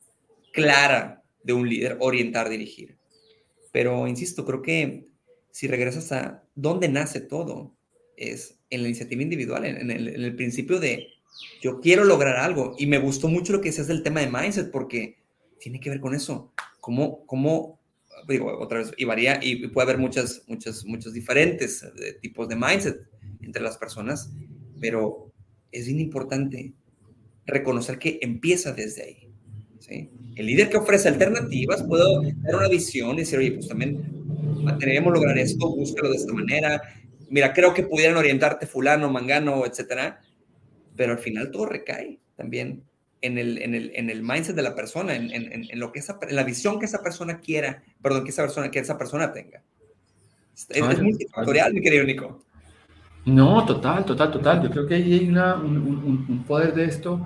clara de un líder, orientar, dirigir. Pero, insisto, creo que si regresas a dónde nace todo, es en la iniciativa individual, en, el, principio de yo quiero lograr algo. Y me gustó mucho lo que decías del tema de mindset, porque tiene que ver con eso. Cómo, cómo digo, otra vez, y varía, y puede haber muchas, muchas, muchos diferentes eh, tipos de mindset entre las personas, pero es importante reconocer que empieza desde ahí. ¿Sí? El líder que ofrece alternativas puede dar una visión y decir, oye, pues también tenemos lograr esto, búscalo de esta manera. Mira, creo que pudieran orientarte fulano, mangano, etcétera, pero al final todo recae también en el, en el, en el mindset de la persona, en, en, en, lo que esa, en la visión que esa persona quiera, perdón, que esa persona, que esa persona tenga. Es, es multifactorial, mi querido Nico. No, total, total, total. Yo creo que hay una, un, un, un, poder de esto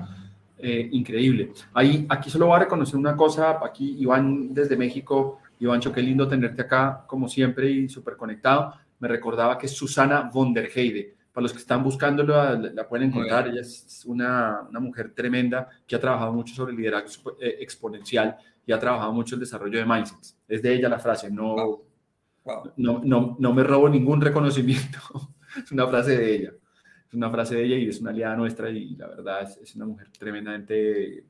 eh, increíble. Ahí, aquí solo voy a reconocer una cosa, aquí Iván desde México, Iván, qué lindo tenerte acá como siempre y súper conectado. Me recordaba que es Susana von der Heide. Para los que están buscándolo, la, la pueden encontrar. Ella es una, una, mujer tremenda que ha trabajado mucho sobre liderazgo eh, exponencial y ha trabajado mucho el desarrollo de mindsets. Es de ella la frase, no, wow. Wow. no, no, no me robo ningún reconocimiento. es una frase de ella. Una frase de ella y es una aliada nuestra y la verdad es, una mujer tremendamente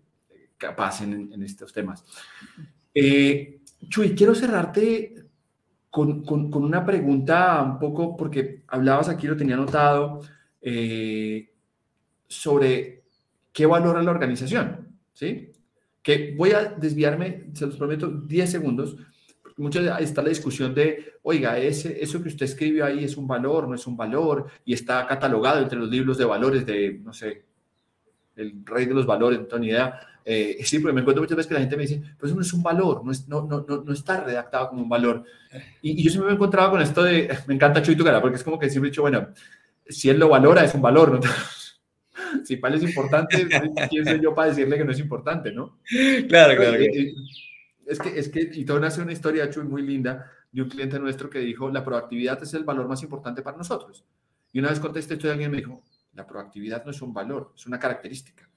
capaz en, estos temas. Eh, Chuy, quiero cerrarte con, con, con, una pregunta un poco, porque hablabas aquí, lo tenía anotado, eh, sobre qué valora la organización, ¿sí? Que voy a desviarme, se los prometo, 10 segundos, muchas está la discusión de, oiga, ese, eso que usted escribió ahí es un valor, no es un valor, y está catalogado entre los libros de valores de, no sé, el rey de los valores, no tengo ni idea. Eh, sí, porque me encuentro muchas veces que la gente me dice, pues eso no es un valor, no, es, no, no, no, no está redactado como un valor. Y, y, yo siempre me he encontrado con esto de, me encanta Chuy tu cara, porque es como que siempre he dicho, bueno, si él lo valora, es un valor, ¿no? si para él es importante, ¿quién soy yo para decirle que no es importante, no? Claro, claro. Eh, eh, es que, es que, y todo nace una historia, Chuy, muy linda, de un cliente nuestro que dijo, la proactividad es el valor más importante para nosotros. Y una vez contesté esto y alguien me dijo, la proactividad no es un valor, es una característica.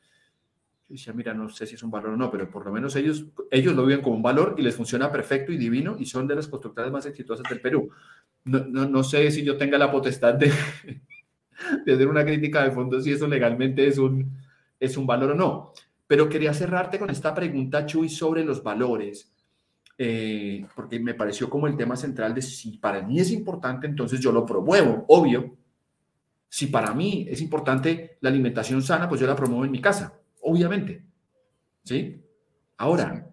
Yo decía, mira, no sé si es un valor o no, pero por lo menos ellos, ellos lo viven como un valor y les funciona perfecto y divino y son de las constructoras más exitosas del Perú. No, no, no sé si yo tenga la potestad de, de hacer una crítica de fondo si eso legalmente es un, es un valor o no. Pero quería cerrarte con esta pregunta, Chuy, sobre los valores, eh, porque me pareció como el tema central de si para mí es importante, entonces yo lo promuevo, obvio. Si para mí es importante la alimentación sana, pues yo la promuevo en mi casa, obviamente. ¿Sí? Ahora,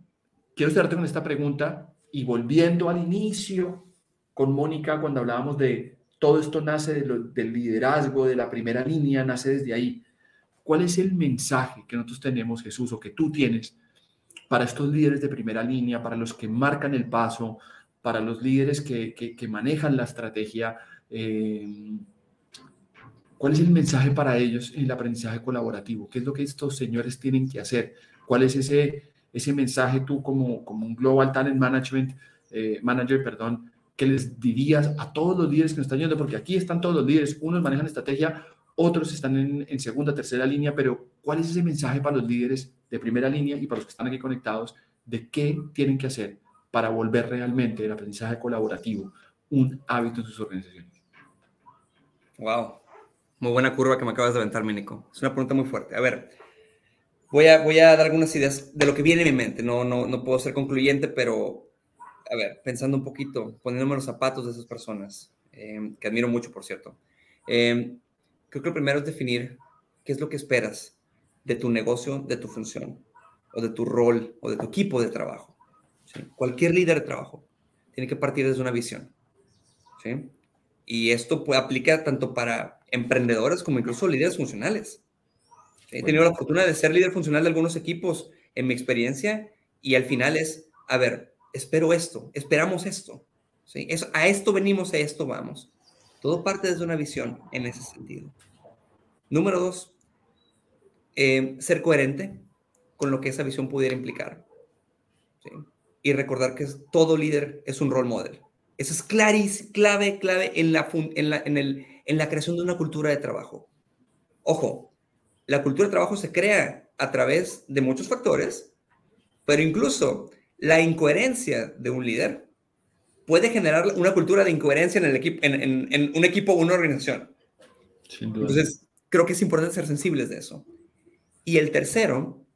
quiero cerrarte con esta pregunta y volviendo al inicio con Mónica cuando hablábamos de todo esto nace de lo, del liderazgo, de la primera línea, nace desde ahí. ¿Cuál es el mensaje que nosotros tenemos, Jesús, o que tú tienes para estos líderes de primera línea, para los que marcan el paso, para los líderes que, que, que manejan la estrategia? Eh, ¿Cuál es el mensaje para ellos en el aprendizaje colaborativo? ¿Qué es lo que estos señores tienen que hacer? ¿Cuál es ese, ese mensaje tú como, como un Global Talent Management, eh, Manager, perdón, que les dirías a todos los líderes que nos están yendo? Porque aquí están todos los líderes, unos manejan estrategia, otros están en, en, segunda, tercera línea, pero ¿cuál es ese mensaje para los líderes de primera línea y para los que están aquí conectados de qué tienen que hacer para volver realmente el aprendizaje colaborativo un hábito en sus organizaciones? Wow, muy buena curva que me acabas de aventar, Nico. Es una pregunta muy fuerte. A ver, voy a, voy a dar algunas ideas de lo que viene en mi mente. No, no, no puedo ser concluyente, pero a ver, pensando un poquito, poniéndome los zapatos de esas personas, eh, que admiro mucho, por cierto. Eh, creo que lo primero es definir qué es lo que esperas de tu negocio, de tu función, o de tu rol, o de tu equipo de trabajo. Cualquier líder de trabajo tiene que partir desde una visión. ¿sí? Y esto puede, tanto para emprendedores como incluso líderes funcionales. He tenido la fortuna de ser líder funcional de algunos equipos en mi experiencia y al final es, a ver, espero esto, esperamos esto. ¿sí? A esto venimos, a esto vamos. Todo parte desde una visión en ese sentido. Número dos, eh, ser coherente con lo que esa visión pudiera implicar. Y recordar que todo líder es un role model. Eso es claris, clave, clave en la, en, la, en, el, en la creación de una cultura de trabajo. Ojo, la cultura de trabajo se crea a través de muchos factores, pero incluso la incoherencia de un líder puede generar una cultura de incoherencia en, el equipo, en, en, en un equipo o una organización. Entonces, creo que es importante ser sensibles de eso. Y el tercero,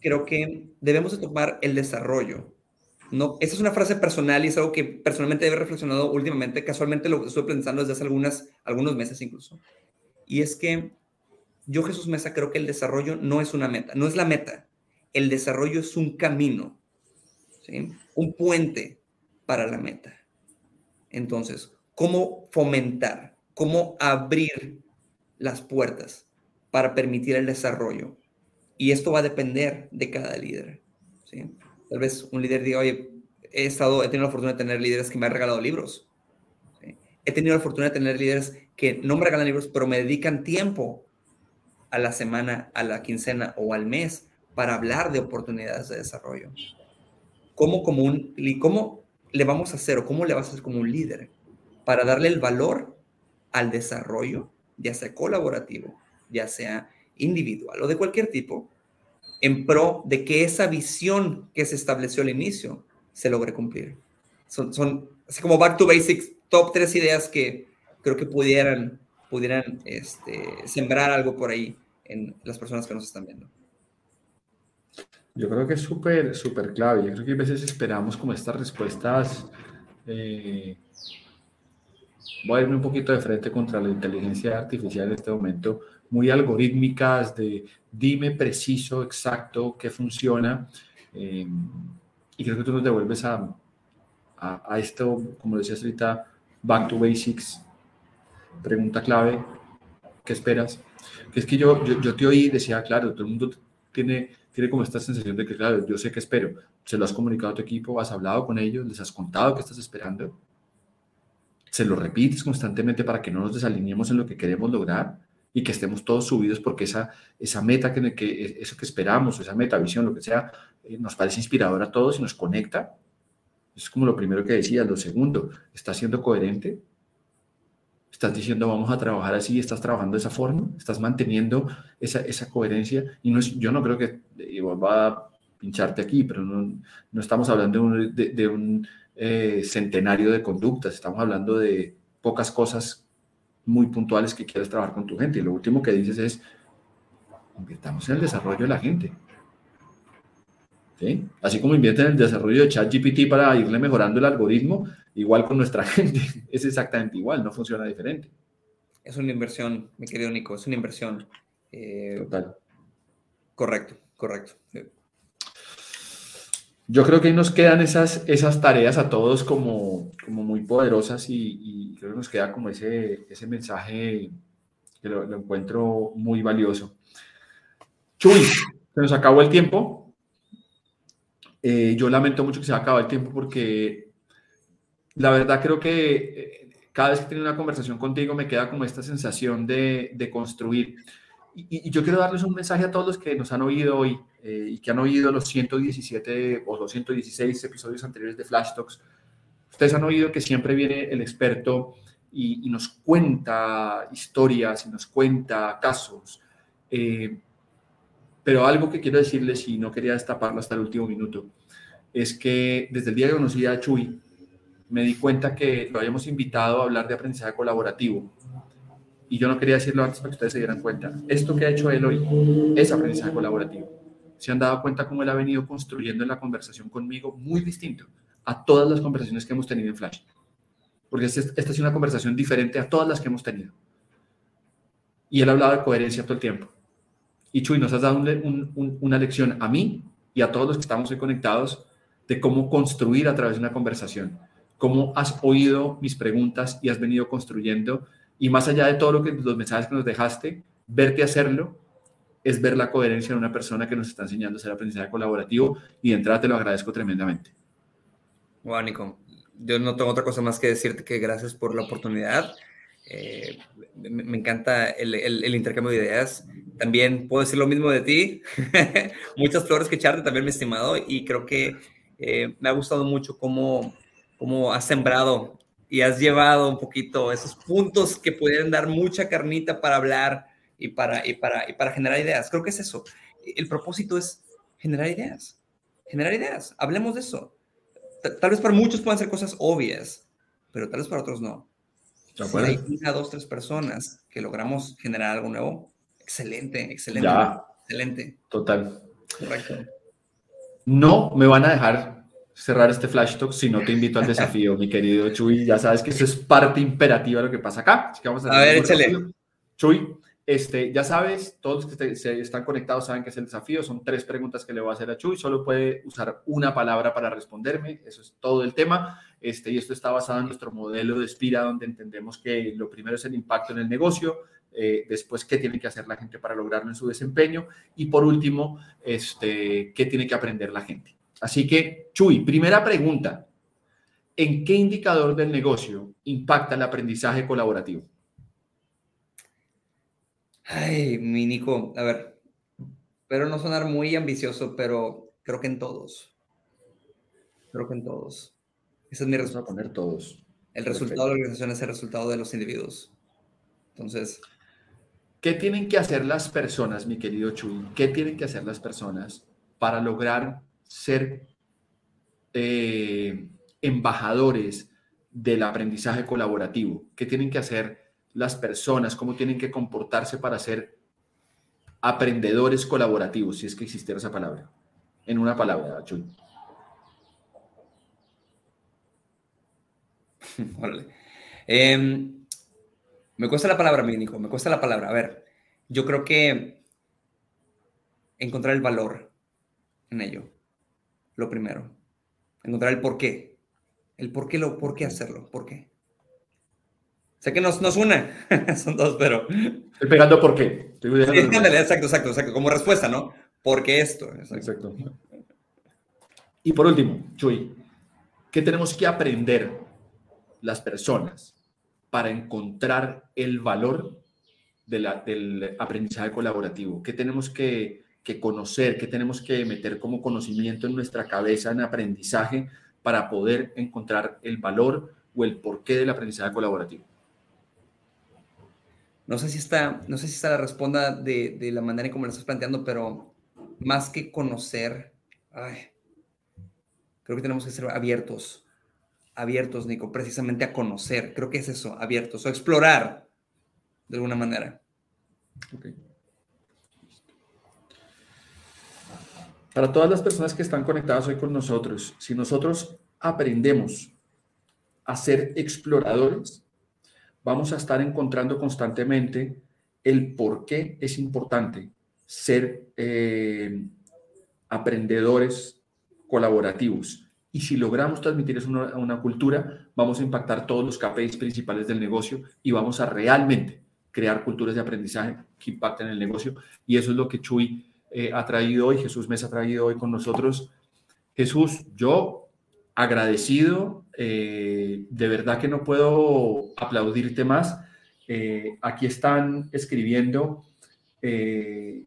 creo que debemos de tomar el desarrollo No, esa es una frase personal y es algo que personalmente he reflexionado últimamente, casualmente lo estoy pensando desde hace algunas, algunos meses incluso. Y es que yo, Jesús Mesa, creo que el desarrollo no es una meta, no es la meta. El desarrollo es un camino, un puente para la meta. Entonces, ¿cómo fomentar, cómo abrir las puertas para permitir el desarrollo? Y esto va a depender de cada líder. ¿sí? Tal vez un líder diga, oye, he, estado, he tenido la fortuna de tener líderes que me han regalado libros. He tenido la fortuna de tener líderes que no me regalan libros, pero me dedican tiempo a la semana, a la quincena o al mes para hablar de oportunidades de desarrollo. ¿Cómo, como un, ¿Cómo le vamos a hacer o cómo le vas a hacer como un líder para darle el valor al desarrollo, ya sea colaborativo, ya sea individual o de cualquier tipo, en pro de que esa visión que se estableció al inicio se logre cumplir. Son, son así como back to basics, top tres ideas que creo que pudieran, pudieran este, sembrar algo por ahí en las personas que nos están viendo. Yo creo que es súper, súper clave. Yo creo que a veces esperamos como estas respuestas. Eh, voy a irme un poquito de frente contra la inteligencia artificial en este momento, muy algorítmicas de dime preciso, exacto, qué funciona. Eh, y creo que tú nos devuelves a, a, esto, como decías ahorita, back to basics. Pregunta clave, ¿qué esperas? Que es que yo, yo, yo te oí, decía, claro, todo el mundo tiene, tiene como esta sensación de que, claro, yo sé qué espero. Se lo has comunicado a tu equipo, has hablado con ellos, les has contado qué estás esperando. Se lo repites constantemente para que no nos desalineemos en lo que queremos lograr y que estemos todos subidos porque esa, esa meta, que, que eso que esperamos, esa meta, visión, lo que sea, eh, nos parece inspirador a todos y nos conecta. Es como lo primero que decía. Lo segundo, ¿estás siendo coherente? ¿Estás diciendo vamos a trabajar así? ¿Estás trabajando de esa forma? ¿Estás manteniendo esa, esa coherencia? Y no es, yo no creo que va a pincharte aquí, pero no, no estamos hablando de un, de, un eh, centenario de conductas, estamos hablando de pocas cosas muy puntuales que quieres trabajar con tu gente. Y lo último que dices es, invirtamos en el desarrollo de la gente. ¿Sí? Así como invierten en el desarrollo de ChatGPT para irle mejorando el algoritmo, igual con nuestra gente. Es exactamente igual, no funciona diferente. Es una inversión, mi querido Nico, es una inversión. Eh, Total. Correcto, correcto. Yo creo que ahí nos quedan esas, esas tareas a todos como, como muy poderosas y, creo que nos queda como ese, ese mensaje que lo, encuentro muy valioso. Chuy, se nos acabó el tiempo. Eh, yo lamento mucho que se haya acabado el tiempo porque la verdad creo que eh, cada vez que tengo una conversación contigo me queda como esta sensación de, de construir. Y, yo quiero darles un mensaje a todos los que nos han oído hoy eh, y que han oído los 117 o 216 episodios anteriores de Flash Talks, ustedes han oído que siempre viene el experto y, nos cuenta historias y nos cuenta casos. Eh, pero algo que quiero decirles, y no quería destaparlo hasta el último minuto, es que desde el día que conocí a Chuy, me di cuenta que lo habíamos invitado a hablar de aprendizaje colaborativo. Y yo no quería decirlo antes para que ustedes se dieran cuenta. Esto que ha hecho él hoy es aprendizaje colaborativo se han dado cuenta cómo él ha venido construyendo en la conversación conmigo muy distinto a todas las conversaciones que hemos tenido en Flash. Porque esta, esta es una conversación diferente a todas las que hemos tenido. Y él ha hablado de coherencia todo el tiempo. Y Chuy, nos has dado una lección a mí y a todos los que estamos hoy conectados de cómo construir a través de una conversación. Cómo has oído mis preguntas y has venido construyendo. Y más allá de todo lo que los mensajes que nos dejaste, verte hacerlo es ver la coherencia de una persona que nos está enseñando a hacer aprendizaje colaborativo y de entrada te lo agradezco tremendamente. Bueno, Nico, yo no tengo otra cosa más que decirte que gracias por la oportunidad. Eh, me, encanta el, intercambio de ideas. También puedo decir lo mismo de ti. Muchas flores que echarte también, mi estimado. Y creo que eh, me ha gustado mucho cómo, cómo has sembrado y has llevado un poquito esos puntos que pueden dar mucha carnita para hablar y para, y para, y para generar ideas. Creo que es eso. El propósito es generar ideas. Generar ideas. Hablemos de eso. Tal vez para muchos puedan ser cosas obvias, pero tal vez para otros no. Si hay una, dos, tres personas que logramos generar algo nuevo, excelente, excelente. Ya. Excelente. Total. Correcto. No me van a dejar cerrar este flash talk si no te invito al desafío, mi querido Chuy. Ya sabes que eso es parte imperativa de lo que pasa acá. Así que vamos a, a ver, échale. Chuy, este, ya sabes, todos los que se están conectados saben que es el desafío. Son tres preguntas que le voy a hacer a Chuy. Solo puede usar una palabra para responderme. Eso es todo el tema. Este, y esto está basado en nuestro modelo de Spira, donde entendemos que lo primero es el impacto en el negocio, eh, después qué tiene que hacer la gente para lograrlo en su desempeño y por último, este, qué tiene que aprender la gente. Así que, Chuy, primera pregunta. ¿En qué indicador del negocio impacta el aprendizaje colaborativo? Ay, mi Nico, a ver, pero no sonar muy ambicioso, pero creo que en todos. Creo que en todos. Esa es mi respuesta. a poner todos. El resultado de la organización es el resultado de los individuos. Entonces. ¿Qué tienen que hacer las personas, mi querido Chuy? ¿Qué tienen que hacer las personas para lograr ser eh, embajadores del aprendizaje colaborativo? ¿Qué tienen que hacer las personas, cómo tienen que comportarse para ser aprendedores colaborativos, si es que existiera esa palabra. En una palabra, Chuy. Em, me cuesta la palabra, mi Nico, me cuesta la palabra. A ver, yo creo que encontrar el valor en ello, lo primero. Encontrar el por qué. El por qué, lo, por qué hacerlo, por qué. Sé que nos, nos une, son dos, pero... Estoy pegando por qué. exacto, exacto, exacto, como respuesta, ¿no? Porque esto. Exacto. Y por último, Chuy, ¿qué tenemos que aprender las personas para encontrar el valor de la, del aprendizaje colaborativo? ¿Qué tenemos que, que conocer? ¿Qué tenemos que meter como conocimiento en nuestra cabeza en aprendizaje para poder encontrar el valor o el porqué del aprendizaje colaborativo? No sé si está, no sé si está la responda de, de la manera en como lo estás planteando, pero más que conocer, creo que tenemos que ser abiertos, abiertos, Nico, precisamente a conocer. Creo que es eso, abiertos, o explorar de alguna manera. Para todas las personas que están conectadas hoy con nosotros, si nosotros aprendemos a ser exploradores, vamos a estar encontrando constantemente el por qué es importante ser eh, aprendedores colaborativos. Y si logramos transmitir eso a una, cultura, vamos a impactar todos los KPIs principales del negocio y vamos a realmente crear culturas de aprendizaje que impacten el negocio. Y eso es lo que Chuy eh, ha traído hoy, Jesús Mesa ha traído hoy con nosotros. Jesús, yo agradecido, eh, de verdad que no puedo aplaudirte más. Eh, aquí están escribiendo, eh,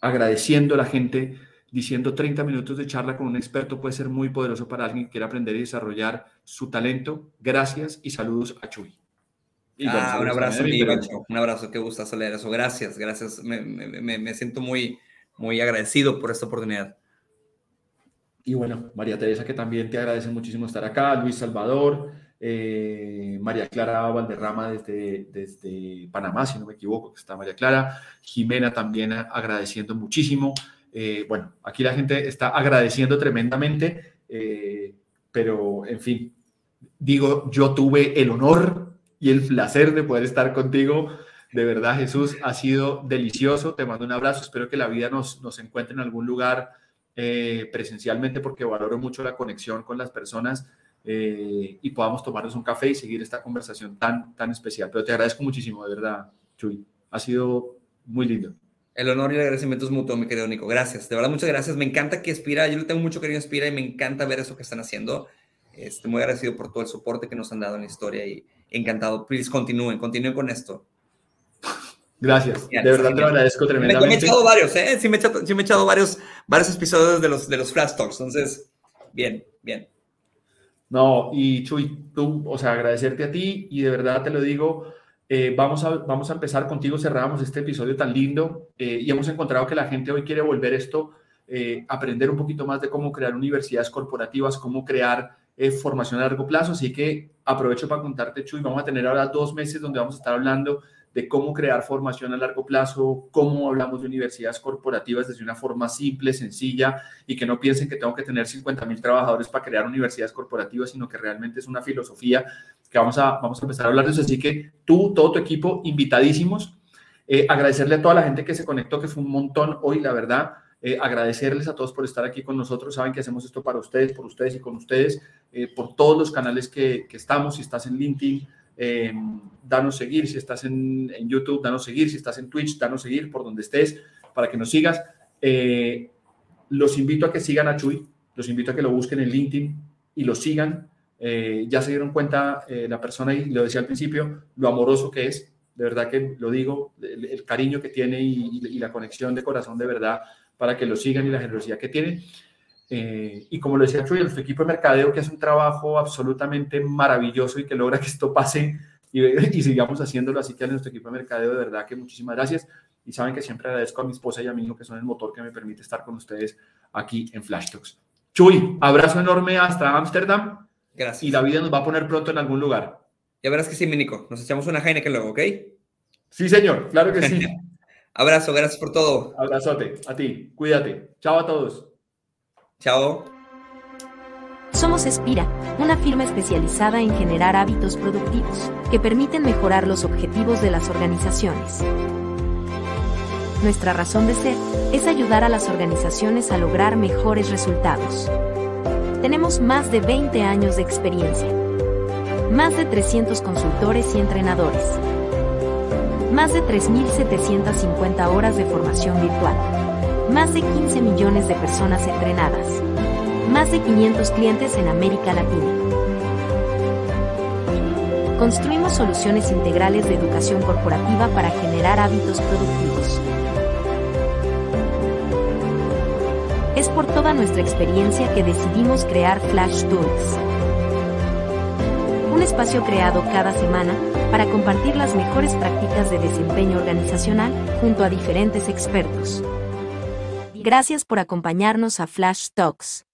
agradeciendo a la gente, diciendo 30 minutos de charla con un experto puede ser muy poderoso para alguien que quiera aprender y desarrollar su talento. Gracias y saludos a Chuy. Ah, un abrazo, un abrazo, qué gusto leer eso. Gracias, gracias. Me, me, me siento muy, muy agradecido por esta oportunidad. Y bueno, María Teresa, que también te agradece muchísimo estar acá, Luis Salvador, eh, María Clara Valderrama desde, desde Panamá, si no me equivoco, que está María Clara, Jimena también agradeciendo muchísimo. Eh, bueno, aquí la gente está agradeciendo tremendamente, eh, pero en fin, digo, yo tuve el honor y el placer de poder estar contigo. De verdad, Jesús, ha sido delicioso. Te mando un abrazo. Espero que la vida nos, nos encuentre en algún lugar eh, presencialmente porque valoro mucho la conexión con las personas eh, y podamos tomarnos un café y seguir esta conversación tan, tan especial. Pero te agradezco muchísimo, de verdad, Chuy. Ha sido muy lindo. El honor y el agradecimiento es mutuo, mi querido Nico. Gracias, de verdad, muchas gracias. Me encanta que Espira, yo le tengo mucho cariño a Espira y me encanta ver eso que están haciendo. Estoy muy agradecido por todo el soporte que nos han dado en la historia y encantado. Please, continúen, continúen con esto. Gracias, de verdad te lo agradezco tremendamente. Me, he echado varios, ¿eh? Sí me he echado, sí me he echado varios, varios episodios de los, de los Flash Talks, entonces, bien, bien. No, y Chuy, tú, o sea, agradecerte a ti y de verdad te lo digo, eh, vamos, a, vamos a empezar contigo, cerramos este episodio tan lindo eh, y hemos encontrado que la gente hoy quiere volver esto, eh, aprender un poquito más de cómo crear universidades corporativas, cómo crear formación a largo plazo, así que aprovecho para contarte, Chuy, vamos a tener ahora dos meses donde vamos a estar hablando de cómo crear formación a largo plazo, cómo hablamos de universidades corporativas desde una forma simple, sencilla y que no piensen que tengo que tener 50 mil trabajadores para crear universidades corporativas, sino que realmente es una filosofía que vamos a, vamos a empezar a hablar de. Así que tú, todo tu equipo, invitadísimos. Eh, agradecerle a toda la gente que se conectó, que fue un montón hoy, la verdad. Eh, agradecerles a todos por estar aquí con nosotros. Saben que hacemos esto para ustedes, por ustedes y con ustedes, eh, por todos los canales que, que estamos. Si estás en LinkedIn, eh, danos seguir, si estás en, YouTube, danos seguir, si estás en Twitch, danos seguir por donde estés para que nos sigas. Eh, los invito a que sigan a Chuy, los invito a que lo busquen en LinkedIn y lo sigan. Eh, ya se dieron cuenta la persona, y lo decía al principio, lo amoroso que es, de verdad que lo digo, el, cariño que tiene y, la conexión de corazón de verdad para que lo sigan y la generosidad que tiene. Eh, y como lo decía Chuy, nuestro equipo de mercadeo que hace un trabajo absolutamente maravilloso y que logra que esto pase y, y, sigamos haciéndolo. Así que a nuestro equipo de mercadeo, de verdad que muchísimas gracias. Y saben que siempre agradezco a mi esposa y a mi hijo, que son el motor que me permite estar con ustedes aquí en Flash Talks. Chuy, abrazo enorme hasta Ámsterdam. Gracias. Y la vida nos va a poner pronto en algún lugar. Ya verás que sí, mi Nico. Nos echamos una Heineken luego, ¿ok? Sí, señor, claro que sí. Abrazo, gracias por todo. Abrazote, a ti, cuídate. Chao a todos. Chao. Somos Espira, una firma especializada en generar hábitos productivos que permiten mejorar los objetivos de las organizaciones. Nuestra razón de ser es ayudar a las organizaciones a lograr mejores resultados. Tenemos más de 20 años de experiencia. Más de 300 consultores y entrenadores. Más de 3.750 horas de formación virtual más de 15 millones de personas entrenadas. Más de 500 clientes en América Latina. Construimos soluciones integrales de educación corporativa para generar hábitos productivos. Es por toda nuestra experiencia que decidimos crear Flash Tools. Un espacio creado cada semana para compartir las mejores prácticas de desempeño organizacional junto a diferentes expertos. Gracias por acompañarnos a Flash Talks.